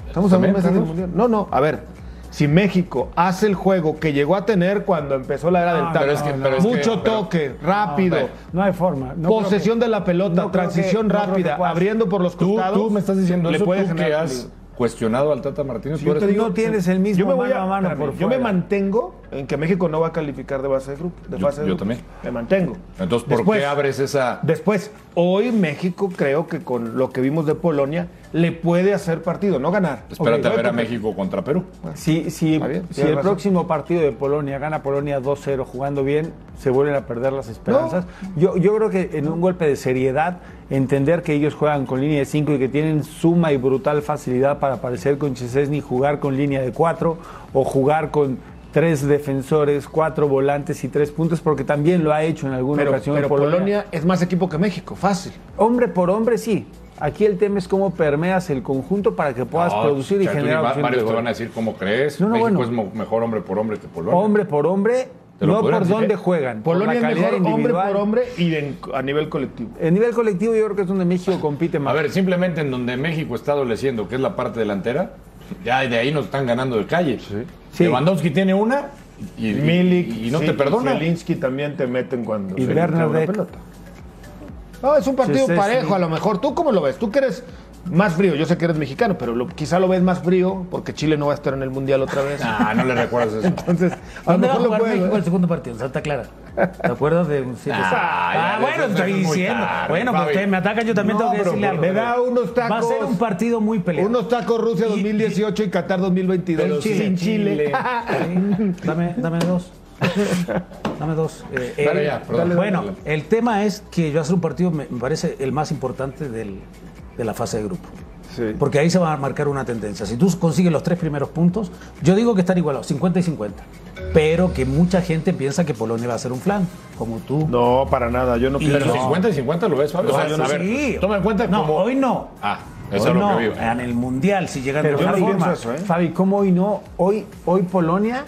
Estamos a dos ¿También, meses del? Mundial. No, no, a ver. Si México hace el juego que llegó a tener cuando empezó la era del Tata, pero es que- mucho que- pero- toque, rápido. No hay forma. No posesión de la pelota, transición rápida, abriendo por los costados. tú me estás diciendo le eso, puede tú que has cuestionado al Tata Martino. Yo te digo- no tienes el mismo yo me voy mano a, a mano espérame, por yo me mantengo en que México no va a calificar de base de grupo. De Yo- fase de yo grupo. también. Me mantengo. Entonces, ¿por Después- qué abres esa...? Después, hoy México creo que con lo que vimos de Polonia le puede hacer partido, no ganar. Espérate a ver a México contra Perú. Si, si, bien, si el razón. próximo partido de Polonia gana Polonia 2-0 jugando bien, se vuelven a perder las esperanzas. Yo, yo creo que en un golpe de seriedad, entender que ellos juegan con línea de 5 y que tienen suma y brutal facilidad para aparecer con Chesesny, jugar con línea de 4 o jugar con tres defensores, cuatro volantes y tres puntos, porque también lo ha hecho en alguna Pero, ocasión pero Polonia. Polonia es más equipo que México, fácil. Hombre por hombre, sí. Aquí el tema es cómo permeas el conjunto para que puedas No, producir y generar opciones varios de te van a decir cómo crees. No, no, México bueno. es mejor hombre por hombre que Polonia. Hombre por hombre, no por decir, dónde ¿eh? juegan. por Polonia la es calidad mejor hombre por hombre y a nivel colectivo. En nivel colectivo yo creo que es donde México compite más. A ver, simplemente en donde México está adoleciendo, que es la parte delantera, ya de ahí nos están ganando de calle. Sí. Lewandowski tiene una y, y- Milik y no sí, te perdona. Zielinski también te meten cuando Y se pelota. No, es un partido parejo a lo mejor. ¿Tú cómo lo ves? Tú que eres más frío. Yo sé que eres mexicano, pero lo- quizá lo ves más frío porque Chile no va a estar en el Mundial otra vez. Ah, no le recuerdas eso. Entonces, a lo ¿Dónde va a mejor lo jugar puedes México ver. el segundo partido? Santa Clara. ¿Te acuerdas de un siete- Ah, ya, Ah, bueno, eso- estoy diciendo. tarde, bueno, pues ustedes me atacan, yo también No, tengo que decirle algo. Me da unos tacos. Va a ser un partido muy peleado. Unos tacos Rusia 2018 y Qatar 2022. Pero sin Chile, Chile. Sí, dame, dame dos. Dame dos. Eh, Dale el- ya, perdón. bueno, Dale. el tema es que yo hacer un partido me, me parece el más importante del- de la fase de grupo. Porque ahí se va a marcar una tendencia. Si tú consigues los tres primeros puntos, yo digo que están igualados, 50 y 50. Pero que mucha gente piensa que Polonia va a ser un flan, como tú. No, para nada. Yo no pienso. Pero No. 50 y 50 lo ves, Fabio. O sea, No, ver, sí. toma en cuenta No, como... hoy no. Ah, eso Hoy es lo no. que vivo. En el Mundial, si llegan Pero de Fabi, otra forma. eso, ¿eh? Fabi, ¿cómo hoy no? Hoy, hoy Polonia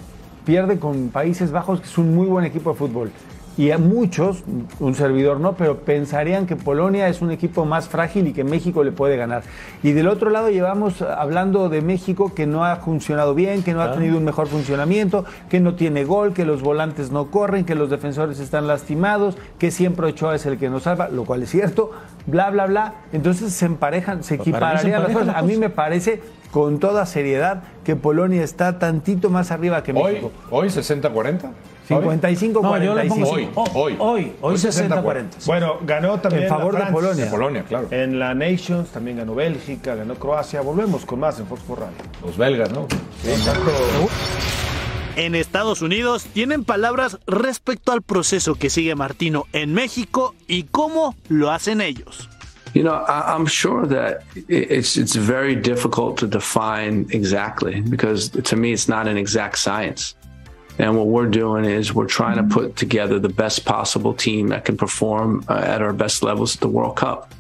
pierde con Países Bajos, que es un muy buen equipo de fútbol. Y a muchos, un servidor no, pero pensarían que Polonia es un equipo más frágil y que México le puede ganar. Y del otro lado llevamos hablando de México que no ha funcionado bien, que no ha tenido un mejor funcionamiento, que no tiene gol, que los volantes no corren, que los defensores están lastimados, que siempre Ochoa es el que nos salva, lo cual es cierto, bla, bla, bla. Entonces se emparejan, se equipararían las cosas. A mí me parece con toda seriedad que Polonia está tantito más arriba que Hoy, México. hoy 60-40. 55 No, yo le pongo 45. Hoy, cinco. hoy. Hoy, hoy Hoy 60-40. Bueno, ganó también En favor la de. Polonia. De Polonia, claro. En la Nations también ganó Bélgica, ganó Croacia. Volvemos con más en Fox por Radio. Los belgas, ¿no? en Estados Unidos tienen palabras respecto al proceso que sigue Martino en México y cómo lo hacen ellos. You know, I, I'm sure that it's it's very difficult to define exactly because to me it's not an exact science. And what we're doing is we're trying to put together the best possible team that can perform uh, at our best levels at the World Cup.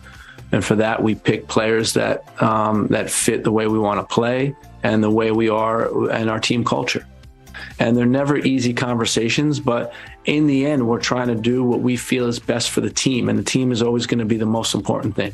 And for that, we pick players that um, that fit the way we want to play and the way we are and our team culture. And they're never easy conversations, but in the end, we're trying to do what we feel is best for the team, and the team is always going to be the most important thing.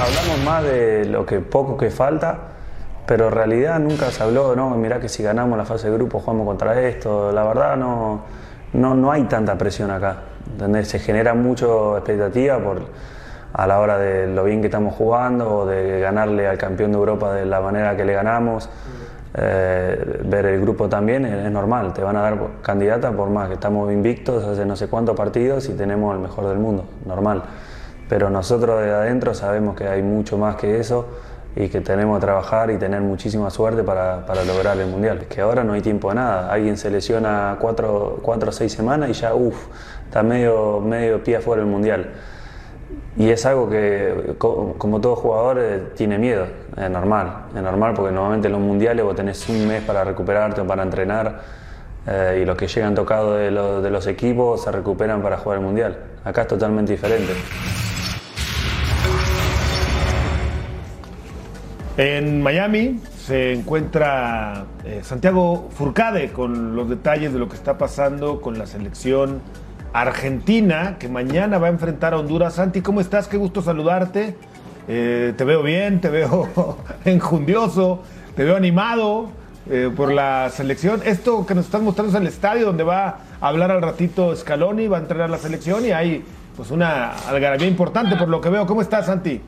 Hablamos más de lo que poco que falta, pero en realidad nunca se habló, no, mirá que si ganamos la fase de grupo jugamos contra esto, la verdad no, no, no hay tanta presión acá, se genera mucha expectativa por, a la hora de lo bien que estamos jugando de ganarle al campeón de Europa de la manera que le ganamos. Eh, ver el grupo también es, es normal, te van a dar candidata por más que estamos invictos hace no sé cuántos partidos y tenemos el mejor del mundo, normal pero nosotros de adentro sabemos que hay mucho más que eso y que tenemos que trabajar y tener muchísima suerte para, lograr el Mundial. Que ahora no hay tiempo de nada, alguien se lesiona cuatro, cuatro o seis semanas y ya, uff, está medio, medio pie afuera del Mundial. Y es algo que, como todo jugador, eh, tiene miedo, es normal, es normal porque normalmente en los mundiales vos tenés un mes para recuperarte o para entrenar eh, y los que llegan tocados de, de los equipos se recuperan para jugar el mundial. Acá es totalmente diferente. En Miami se encuentra eh, Santiago Furcade con los detalles de lo que está pasando con la selección argentina que mañana va a enfrentar a Honduras. Santi, ¿cómo estás? Qué gusto saludarte. Eh, te veo bien, te veo enjundioso, te veo animado eh, por la selección. Esto que nos estás mostrando es el estadio donde va a hablar al ratito Scaloni, va a entrenar la selección y hay pues una algarabía importante por lo que veo. ¿Cómo estás, Santi?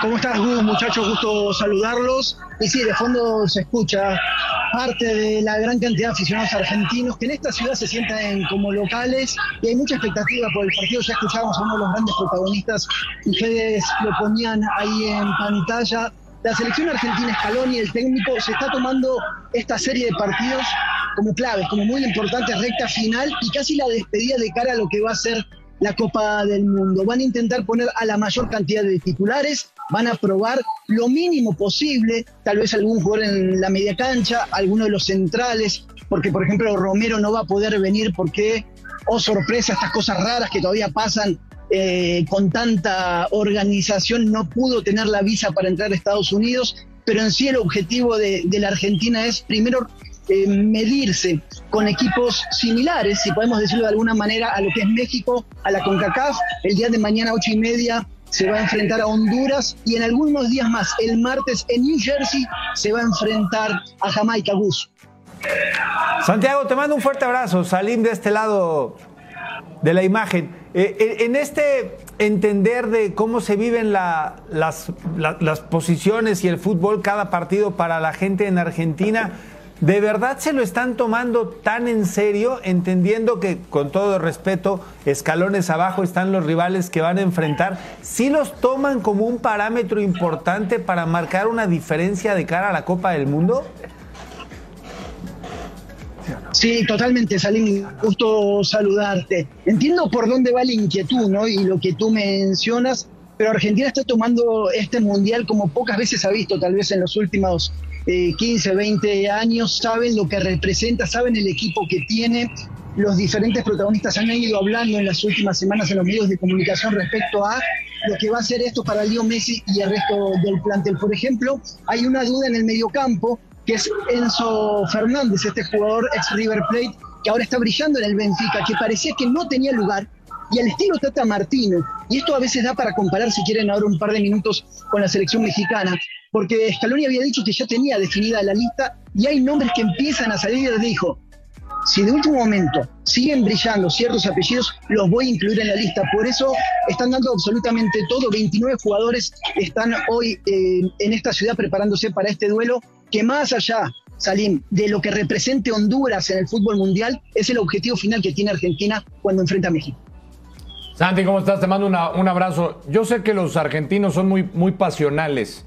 ¿Cómo estás? Muchachos, gusto saludarlos. Y sí, de fondo se escucha parte de la gran cantidad de aficionados argentinos que en esta ciudad se sienten como locales y hay mucha expectativa por el partido. Ya escuchábamos a uno de los grandes protagonistas, ustedes lo ponían ahí en pantalla. La selección argentina Scaloni, el técnico, se está tomando esta serie de partidos como claves, como muy importantes, recta final y casi la despedida de cara a lo que va a ser la Copa del Mundo. Van a intentar poner a la mayor cantidad de titulares, van a probar lo mínimo posible, tal vez algún jugador en la media cancha, alguno de los centrales, porque por ejemplo Romero no va a poder venir porque, oh sorpresa, estas cosas raras que todavía pasan eh, con tanta organización, no pudo tener la visa para entrar a Estados Unidos, pero en sí el objetivo de, la Argentina es primero eh, medirse con equipos similares, si podemos decirlo de alguna manera, a lo que es México, a la CONCACAF. El día de mañana, ocho y media, se va a enfrentar a Honduras y en algunos días más, el martes en New Jersey, se va a enfrentar a Jamaica Gus. Santiago, te mando un fuerte abrazo. Salim de este lado de la imagen. Eh, en este entender de cómo se viven la- las, la- las posiciones y el fútbol cada partido para la gente en Argentina, ¿de verdad se lo están tomando tan en serio, entendiendo que, con todo respeto, escalones abajo están los rivales que van a enfrentar? ¿Sí los toman como un parámetro importante para marcar una diferencia de cara a la Copa del Mundo? Sí, totalmente, Salim, gusto saludarte. Entiendo por dónde va la inquietud, ¿no? Y lo que tú mencionas, pero Argentina está tomando este mundial como pocas veces ha visto, tal vez en los últimos eh, 15, 20 años, saben lo que representa, saben el equipo que tiene. Los diferentes protagonistas han ido hablando en las últimas semanas en los medios de comunicación respecto a lo que va a ser esto para Leo Messi y el resto del plantel. Por ejemplo, hay una duda en el mediocampo que es Enzo Fernández, este jugador ex River Plate, que ahora está brillando en el Benfica, que parecía que no tenía lugar y al estilo Tata Martino. Y esto a veces da para comparar, si quieren, ahora un par de minutos con la selección mexicana, porque Scaloni había dicho que ya tenía definida la lista y hay nombres que empiezan a salir, dijo, si de último momento siguen brillando ciertos apellidos, los voy a incluir en la lista. Por eso están dando absolutamente todo. 29 jugadores están hoy eh, en esta ciudad preparándose para este duelo, que más allá, Salim, de lo que represente Honduras en el fútbol mundial, es el objetivo final que tiene Argentina cuando enfrenta a México. Santi, ¿cómo estás? Te mando un abrazo. Yo sé que los argentinos son muy, muy pasionales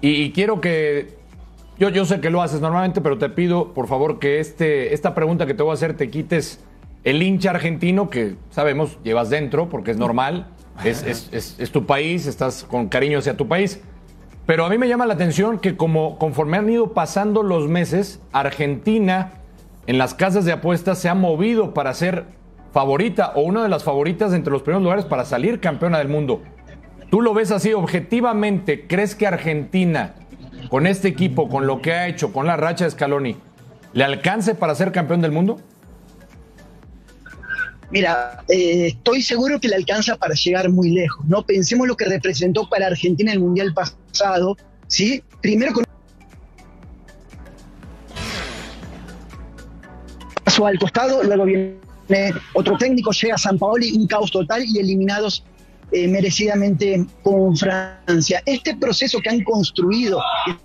y quiero que yo, yo sé que lo haces normalmente, pero te pido, por favor, que este, esta pregunta que te voy a hacer te quites el hincha argentino que sabemos llevas dentro, porque es normal, es, es, tu país, estás con cariño hacia tu país. Pero a mí me llama la atención que como conforme han ido pasando los meses, Argentina en las casas de apuestas se ha movido para ser favorita o una de las favoritas entre los primeros lugares para salir campeona del mundo. ¿Tú lo ves así objetivamente? ¿Crees que Argentina con este equipo, con lo que ha hecho, con la racha de Scaloni, ¿le alcance para ser campeón del mundo? Mira, eh, estoy seguro que le alcanza para llegar muy lejos, ¿no? Pensemos lo que representó para Argentina el Mundial pasado, ¿sí? Primero con pasó al costado, luego viene otro técnico, llega a San Paoli, un caos total y eliminados eh, merecidamente con Francia. Este proceso que han construido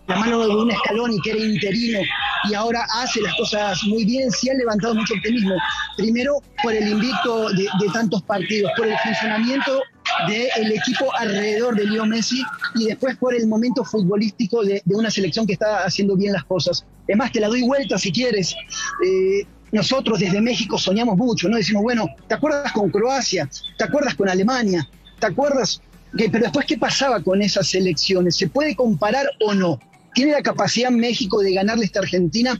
la mano de un escalón y que era interino y ahora hace las cosas muy bien, sí ha levantado mucho optimismo. Primero por el invicto de, tantos partidos, por el funcionamiento del equipo alrededor de Leo Messi y después por el momento futbolístico de, una selección que está haciendo bien las cosas. Es más, te la doy vuelta si quieres. Eh, nosotros desde México soñamos mucho, ¿no? Decimos, bueno, ¿te acuerdas con Croacia? ¿Te acuerdas con Alemania? ¿Te acuerdas? pero después, ¿qué pasaba con esas elecciones? ¿Se puede comparar o no? ¿Tiene la capacidad México de ganarle esta Argentina?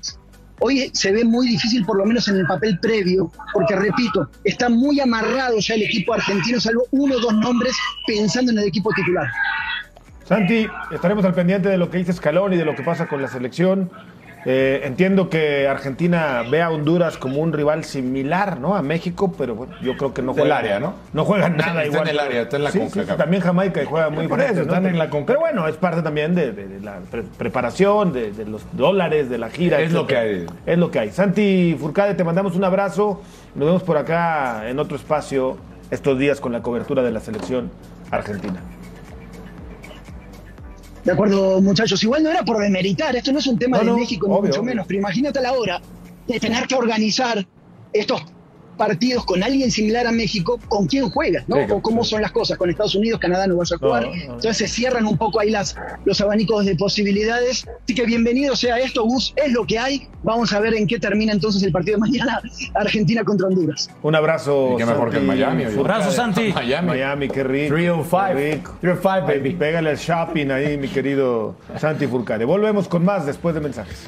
Hoy se ve muy difícil, por lo menos en el papel previo, porque repito, está muy amarrado ya el equipo argentino, salvo uno o dos nombres pensando en el equipo titular. Santi, estaremos al pendiente de lo que dice Scaloni, de lo que pasa con la selección. Eh, entiendo que Argentina ve a Honduras como un rival similar ¿no? a México, pero bueno, yo creo que no juega. área, ¿no? No juegan nada igual. Está en el área, está en la sí, también Jamaica juega muy Por eso, están en la Pero bueno, es parte también de, la preparación, de, los dólares, de la gira. Es lo que hay. Es lo que hay. Santi Furcade, te mandamos un abrazo. Nos vemos por acá en otro espacio estos días con la cobertura de la selección argentina. De acuerdo, muchachos. Igual no era por demeritar, esto no es un tema de México, ni mucho menos, pero imagínate la hora de tener que organizar estos partidos con alguien similar a México, ¿con quién juegas? ¿no? o cómo son las cosas. Con Estados Unidos, Canadá no vas a jugar. Entonces se cierran un poco ahí las, los abanicos de posibilidades. Así que bienvenido sea esto, Gus, es lo que hay. Vamos a ver en qué termina entonces el partido de mañana, Argentina contra Honduras. Un abrazo. Y qué mejor que en Miami. Un abrazo, Santi. Miami. Miami, qué rico. 305. 305, baby. Pégale el shopping ahí, mi querido Santi Furcade. Volvemos con más después de mensajes.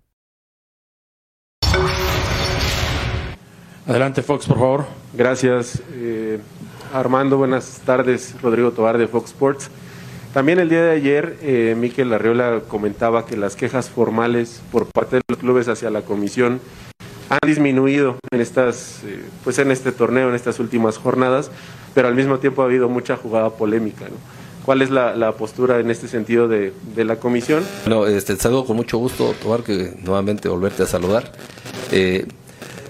Adelante, Fox, por favor. Gracias, eh, Armando. Buenas tardes, Rodrigo Tobar de Fox Sports. También el día de ayer, eh, Miquel Arriola comentaba que las quejas formales por parte de los clubes hacia la comisión han disminuido en estas, eh, pues en este torneo, en estas últimas jornadas, pero al mismo tiempo ha habido mucha jugada polémica. ¿Cuál es la, postura en este sentido de, la comisión? Bueno, este, saludo con mucho gusto, Tobar, que nuevamente volverte a saludar. Eh,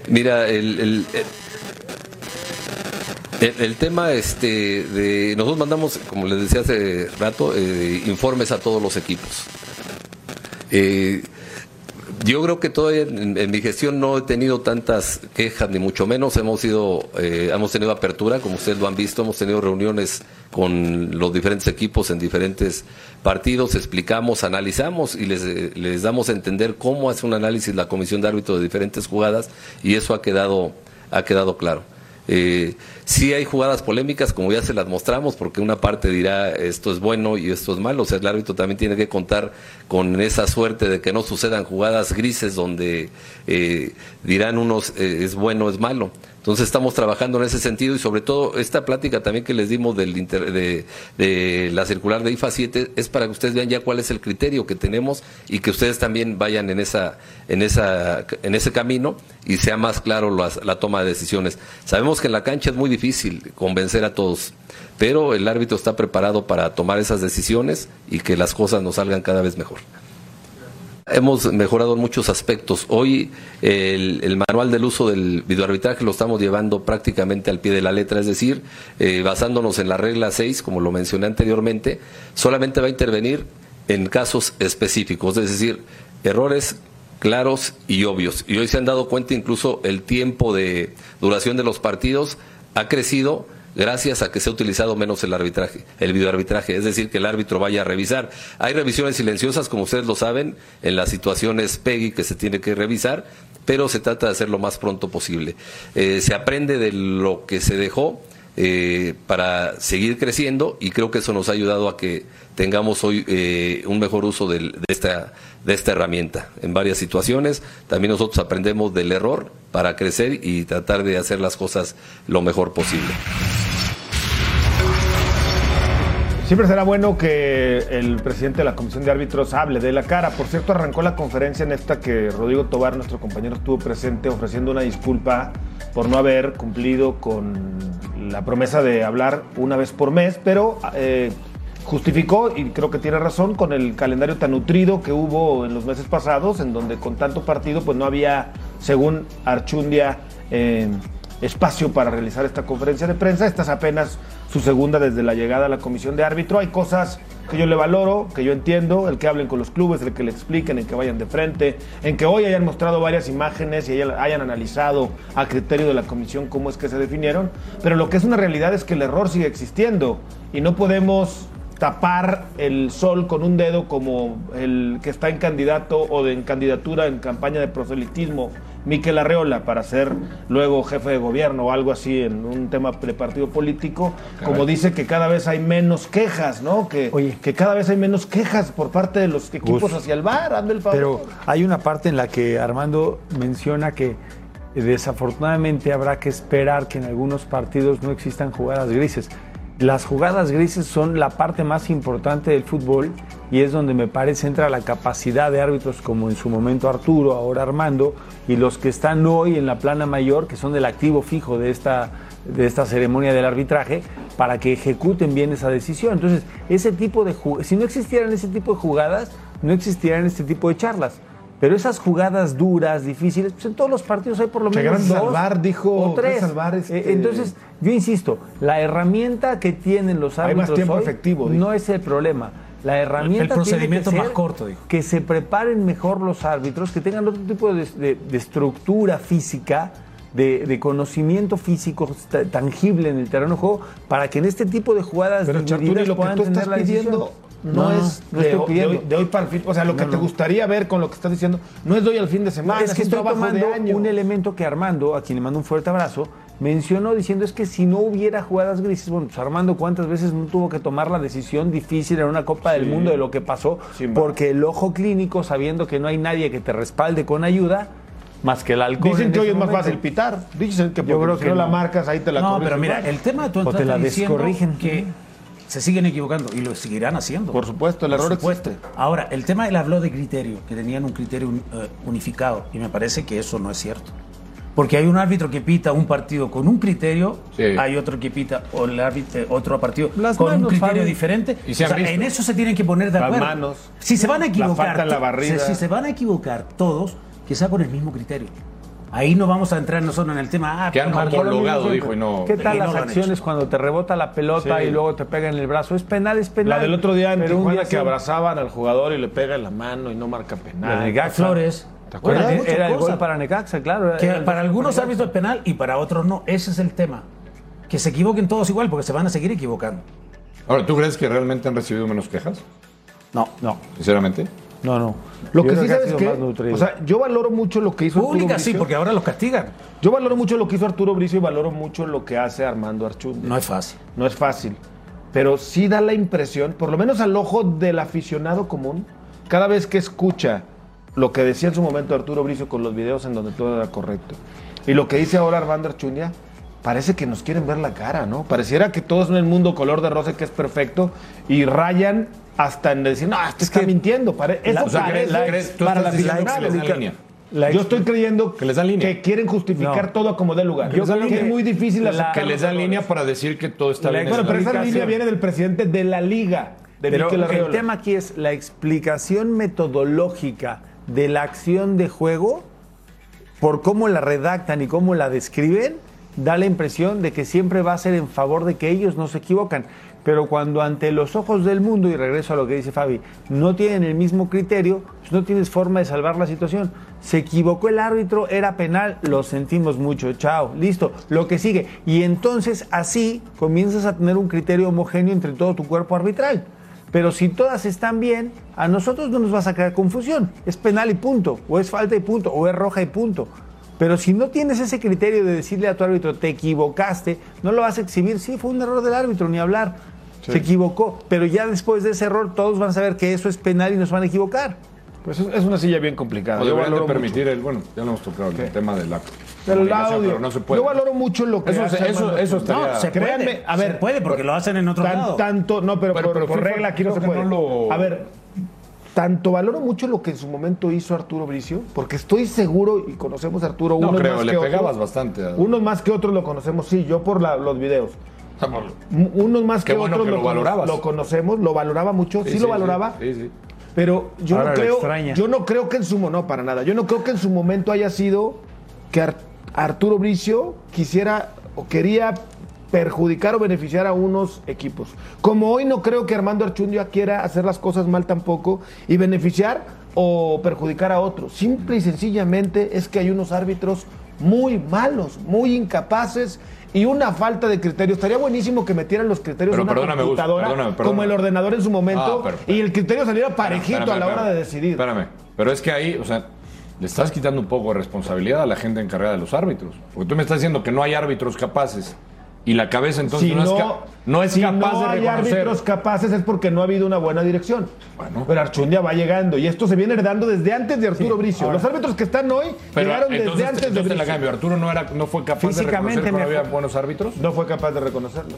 Mira, el, el, tema este de nosotros mandamos, como les decía hace rato, eh, informes a todos los equipos. Eh, Yo creo que todavía en, mi gestión no he tenido tantas quejas, ni mucho menos. Hemos sido, eh, hemos tenido apertura, como ustedes lo han visto, hemos tenido reuniones con los diferentes equipos en diferentes partidos, explicamos, analizamos y les, les damos a entender cómo hace un análisis la comisión de árbitro de diferentes jugadas y eso ha quedado, ha quedado claro. Eh, sí hay jugadas polémicas, como ya se las mostramos, porque una parte dirá esto es bueno y esto es malo. O sea, el árbitro también tiene que contar con esa suerte de que no sucedan jugadas grises donde eh, dirán unos eh, es bueno, es malo. Entonces estamos trabajando en ese sentido y sobre todo esta plática también que les dimos del inter- de, la circular de IFA 7 es para que ustedes vean ya cuál es el criterio que tenemos y que ustedes también vayan en esa en esa en ese camino y sea más claro las- la toma de decisiones. Sabemos que en la cancha es muy difícil convencer a todos, pero el árbitro está preparado para tomar esas decisiones y que las cosas nos salgan cada vez mejor. Hemos mejorado en muchos aspectos. Hoy el, manual del uso del videoarbitraje lo estamos llevando prácticamente al pie de la letra, es decir, eh, basándonos en la regla 6, como lo mencioné anteriormente, solamente va a intervenir en casos específicos, es decir, errores claros y obvios. Y hoy se han dado cuenta incluso el tiempo de duración de los partidos ha crecido gracias a que se ha utilizado menos el arbitraje, el videoarbitraje, es decir, que el árbitro vaya a revisar. Hay revisiones silenciosas, como ustedes lo saben, en las situaciones PEGI que se tiene que revisar, pero se trata de hacer lo más pronto posible. Eh, se aprende de lo que se dejó eh, para seguir creciendo y creo que eso nos ha ayudado a que tengamos hoy eh, un mejor uso de, esta, de esta herramienta en varias situaciones. También nosotros aprendemos del error para crecer y tratar de hacer las cosas lo mejor posible. Siempre será bueno que el presidente de la Comisión de Árbitros hable de la cara. Por cierto, arrancó la conferencia en esta que Rodrigo Tobar, nuestro compañero, estuvo presente ofreciendo una disculpa por no haber cumplido con la promesa de hablar una vez por mes, pero eh, justificó, y creo que tiene razón, con el calendario tan nutrido que hubo en los meses pasados, en donde con tanto partido pues no había, según Archundia, eh, espacio para realizar esta conferencia de prensa. Esta es apenas su segunda desde la llegada a la comisión de árbitro. Hay cosas que yo le valoro, que yo entiendo, el que hablen con los clubes, el que le expliquen, el que vayan de frente, en que hoy hayan mostrado varias imágenes y hayan, analizado a criterio de la comisión cómo es que se definieron. Pero lo que es una realidad es que el error sigue existiendo y no podemos tapar el sol con un dedo como el que está en candidato o en candidatura en campaña de proselitismo, Miquel Arreola, para ser luego jefe de gobierno o algo así en un tema de partido político, como dice que cada vez hay menos quejas, ¿no? Que, que cada vez hay menos quejas por parte de los equipos hacia el bar, hazme el favor. Pero hay una parte en la que Armando menciona que desafortunadamente habrá que esperar que en algunos partidos no existan jugadas grises. Las jugadas grises son la parte más importante del fútbol y es donde me parece entra la capacidad de árbitros como en su momento Arturo, ahora Armando, y los que están hoy en la plana mayor, que son del activo fijo de esta, de esta ceremonia del arbitraje, para que ejecuten bien esa decisión. Entonces, ese tipo de si no existieran ese tipo de jugadas, no existieran este tipo de charlas. Pero esas jugadas duras, difíciles, pues en todos los partidos hay por lo menos dos al VAR, dijo, o tres. VAR, este- Eh, Entonces, yo insisto, la herramienta que tienen los Hay árbitros más tiempo hoy efectivo, dijo. no es el problema. La herramienta El tiene procedimiento que más corto, dijo. Que se preparen mejor los árbitros, que tengan otro tipo de, de- de estructura física, de, de conocimiento físico ta- tangible en el terreno de juego, para que en este tipo de jugadas Pero Chartuni, lo que puedan tú tener estás la pidiendo no, es no de, estoy de pidiendo. hoy, de hoy para el fin. O sea, lo que No, te gustaría ver con lo que estás diciendo no es de hoy al fin de semana. es que un estoy tomando un elemento que Armando, a quien le mando un fuerte abrazo, mencionó diciendo es que si no hubiera jugadas grises, bueno, pues Armando cuántas veces no tuvo que tomar la decisión difícil en una Copa del Sí. Mundo de lo que pasó, porque el ojo clínico, sabiendo que no hay nadie que te respalde con ayuda, más que el alcohol. Dicen en que hoy es más fácil pitar. Dicen que Yo porque creo si que no la marcas, ahí te la No, pero mira, el tema tú O te estás la descorrigen. que se siguen equivocando y lo seguirán haciendo. Por supuesto, el Por error supuesto. Ahora, el tema él habló de criterio, que tenían un criterio eh, unificado y me parece que eso no es cierto. Porque hay un árbitro que pita un partido con un criterio, Sí. hay otro que pita o el árbitro, otro partido Las con un criterio Fabi. diferente. Y se O sea, en eso se tienen que poner de Las acuerdo. manos, si se van a equivocar, la si, si se van a equivocar todos, que sea con el mismo criterio. Ahí no vamos a entrar nosotros en el tema. Ah, Que han homologado, dijo, y no. ¿Qué tal no las acciones cuando te rebota la pelota Sí. y luego te pega en el brazo? Es penal, es penal. La del otro día en Tijuana día que sí- abrazaban al jugador y le pega en la mano y no marca penal. La de Gaxa. Flores. ¿Te acuerdas? Bueno, hay muchas Era el gol para Necaxa, claro. Que el para algunos Necaxa. árbitros es penal y para otros no. Ese es el tema. Que se equivoquen todos igual porque se van a seguir equivocando. Ahora, ¿tú crees que realmente han recibido menos quejas? No, no. Sinceramente. No, no. Lo Yo que sí ha sabes que, o sea, yo valoro mucho lo que hizo Pública Arturo sí, Bricio. porque ahora los castigan. Yo valoro mucho lo que hizo Arturo Bricio y valoro mucho lo que hace Armando Archundia. No es fácil. No es fácil. Pero sí da la impresión, por lo menos al ojo del aficionado común, cada vez que escucha lo que decía en su momento Arturo Bricio con los videos en donde todo era correcto y lo que dice ahora Armando Archundia, parece que nos quieren ver la cara, ¿no? Pareciera que todos en el mundo color de rosa que es perfecto y rayan hasta en decir, no, este está mintiendo. Pare- Eso La- o sea, parece la- ¿crees- tú para que aficionado. les dan línea? La Yo estoy creyendo Que les dan línea. que quieren justificar No. todo a como dé lugar. Yo creo que que es muy difícil la- Que les dan línea para decir que todo está La bien. Bueno, pero esa línea viene del presidente de la liga, de Pero el tema aquí es la explicación metodológica de la acción de juego, por cómo la redactan y cómo la describen, da la impresión de que siempre va a ser en favor de que ellos no se equivocan. Pero cuando ante los ojos del mundo, y regreso a lo que dice Fabi, no tienen el mismo criterio, pues no tienes forma de salvar la situación. Se equivocó el árbitro, era penal, lo sentimos mucho, chao, listo, lo que sigue. Y entonces así comienzas a tener un criterio homogéneo entre todo tu cuerpo arbitral. Pero si todas están bien, a nosotros no nos vas a crear confusión. Es penal y punto, o es falta y punto, o es roja y punto. Pero si no tienes ese criterio de decirle a tu árbitro, te equivocaste, no lo vas a exhibir. Sí, fue un error del árbitro, ni hablar. Se equivocó. Pero ya después de ese error, todos van a saber que eso es penal y nos van a equivocar. Pues es, una silla bien complicada. O Yo deberían de valoro mucho. permitir el, bueno, ya lo hemos tocado, el tema de la Pero el audio. pero no se puede. Yo valoro mucho lo que Eso- hace eso- eso estaría- No, se Créanme, puede. a ver, se puede porque lo hacen en otro Tan- lado. Tanto, no, pero, Pero- por, pero por FIFA regla aquí no se puede. no lo- A ver, tanto valoro mucho lo que en su momento hizo Arturo Bricio, porque estoy seguro y conocemos a Arturo No unos creo, más le que pegabas otros. bastante. a- Unos más que otros lo conocemos, sí, yo por la- los videos. Unos más Qué que bueno otros que lo valorabas. lo conocemos, lo valoraba mucho, sí, lo valoraba, Sí, sí. Pero yo Ahora no creo, extraña. yo no creo que en su no para nada. Yo no creo que en su momento haya sido que Ar- Arturo Bricio quisiera o quería perjudicar o beneficiar a unos equipos. Como hoy no creo que Armando Archundia quiera hacer las cosas mal tampoco y beneficiar o perjudicar a otros. Simple y sencillamente es que hay unos árbitros muy malos, muy incapaces y una falta de criterio. Estaría buenísimo que metieran los criterios Pero en una perdóname, Gus, computadora perdóname, como perdóname. el ordenador en su momento Ah, pero- y el criterio saliera parejito Espérame, a la hora de decidir. Espérame, pero es que ahí, o sea, le estás quitando un poco de responsabilidad a la gente encargada de los árbitros. Porque tú me estás diciendo que no hay árbitros capaces y la cabeza entonces si no, no, es, no es si capaz no de hay árbitros capaces es porque no ha habido una buena dirección. Pero Archundia va llegando y esto se viene heredando desde antes de Arturo Bricio. ahora- Los árbitros que están hoy Pero llegaron entonces, desde antes de la Bricio. cambio. Arturo no, era, no fue capaz de Físicamente reconocer que no mejor. había buenos árbitros. No fue capaz de reconocerlo.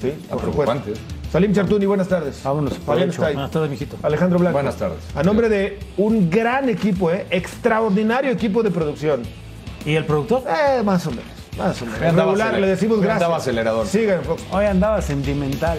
Sí, por supuesto. preocupante. Salim Chartuni, buenas tardes. Vámonos, Fabián. Stay. Buenas tardes, mijito. Alejandro Blanco. Buenas tardes. A nombre de un gran equipo, ¿eh? extraordinario equipo de producción. ¿Y el productor? Eh, más o menos. Más o menos. Regular, le decimos hoy gracias. andaba acelerador. Sigan, Fox. Hoy andaba sentimental.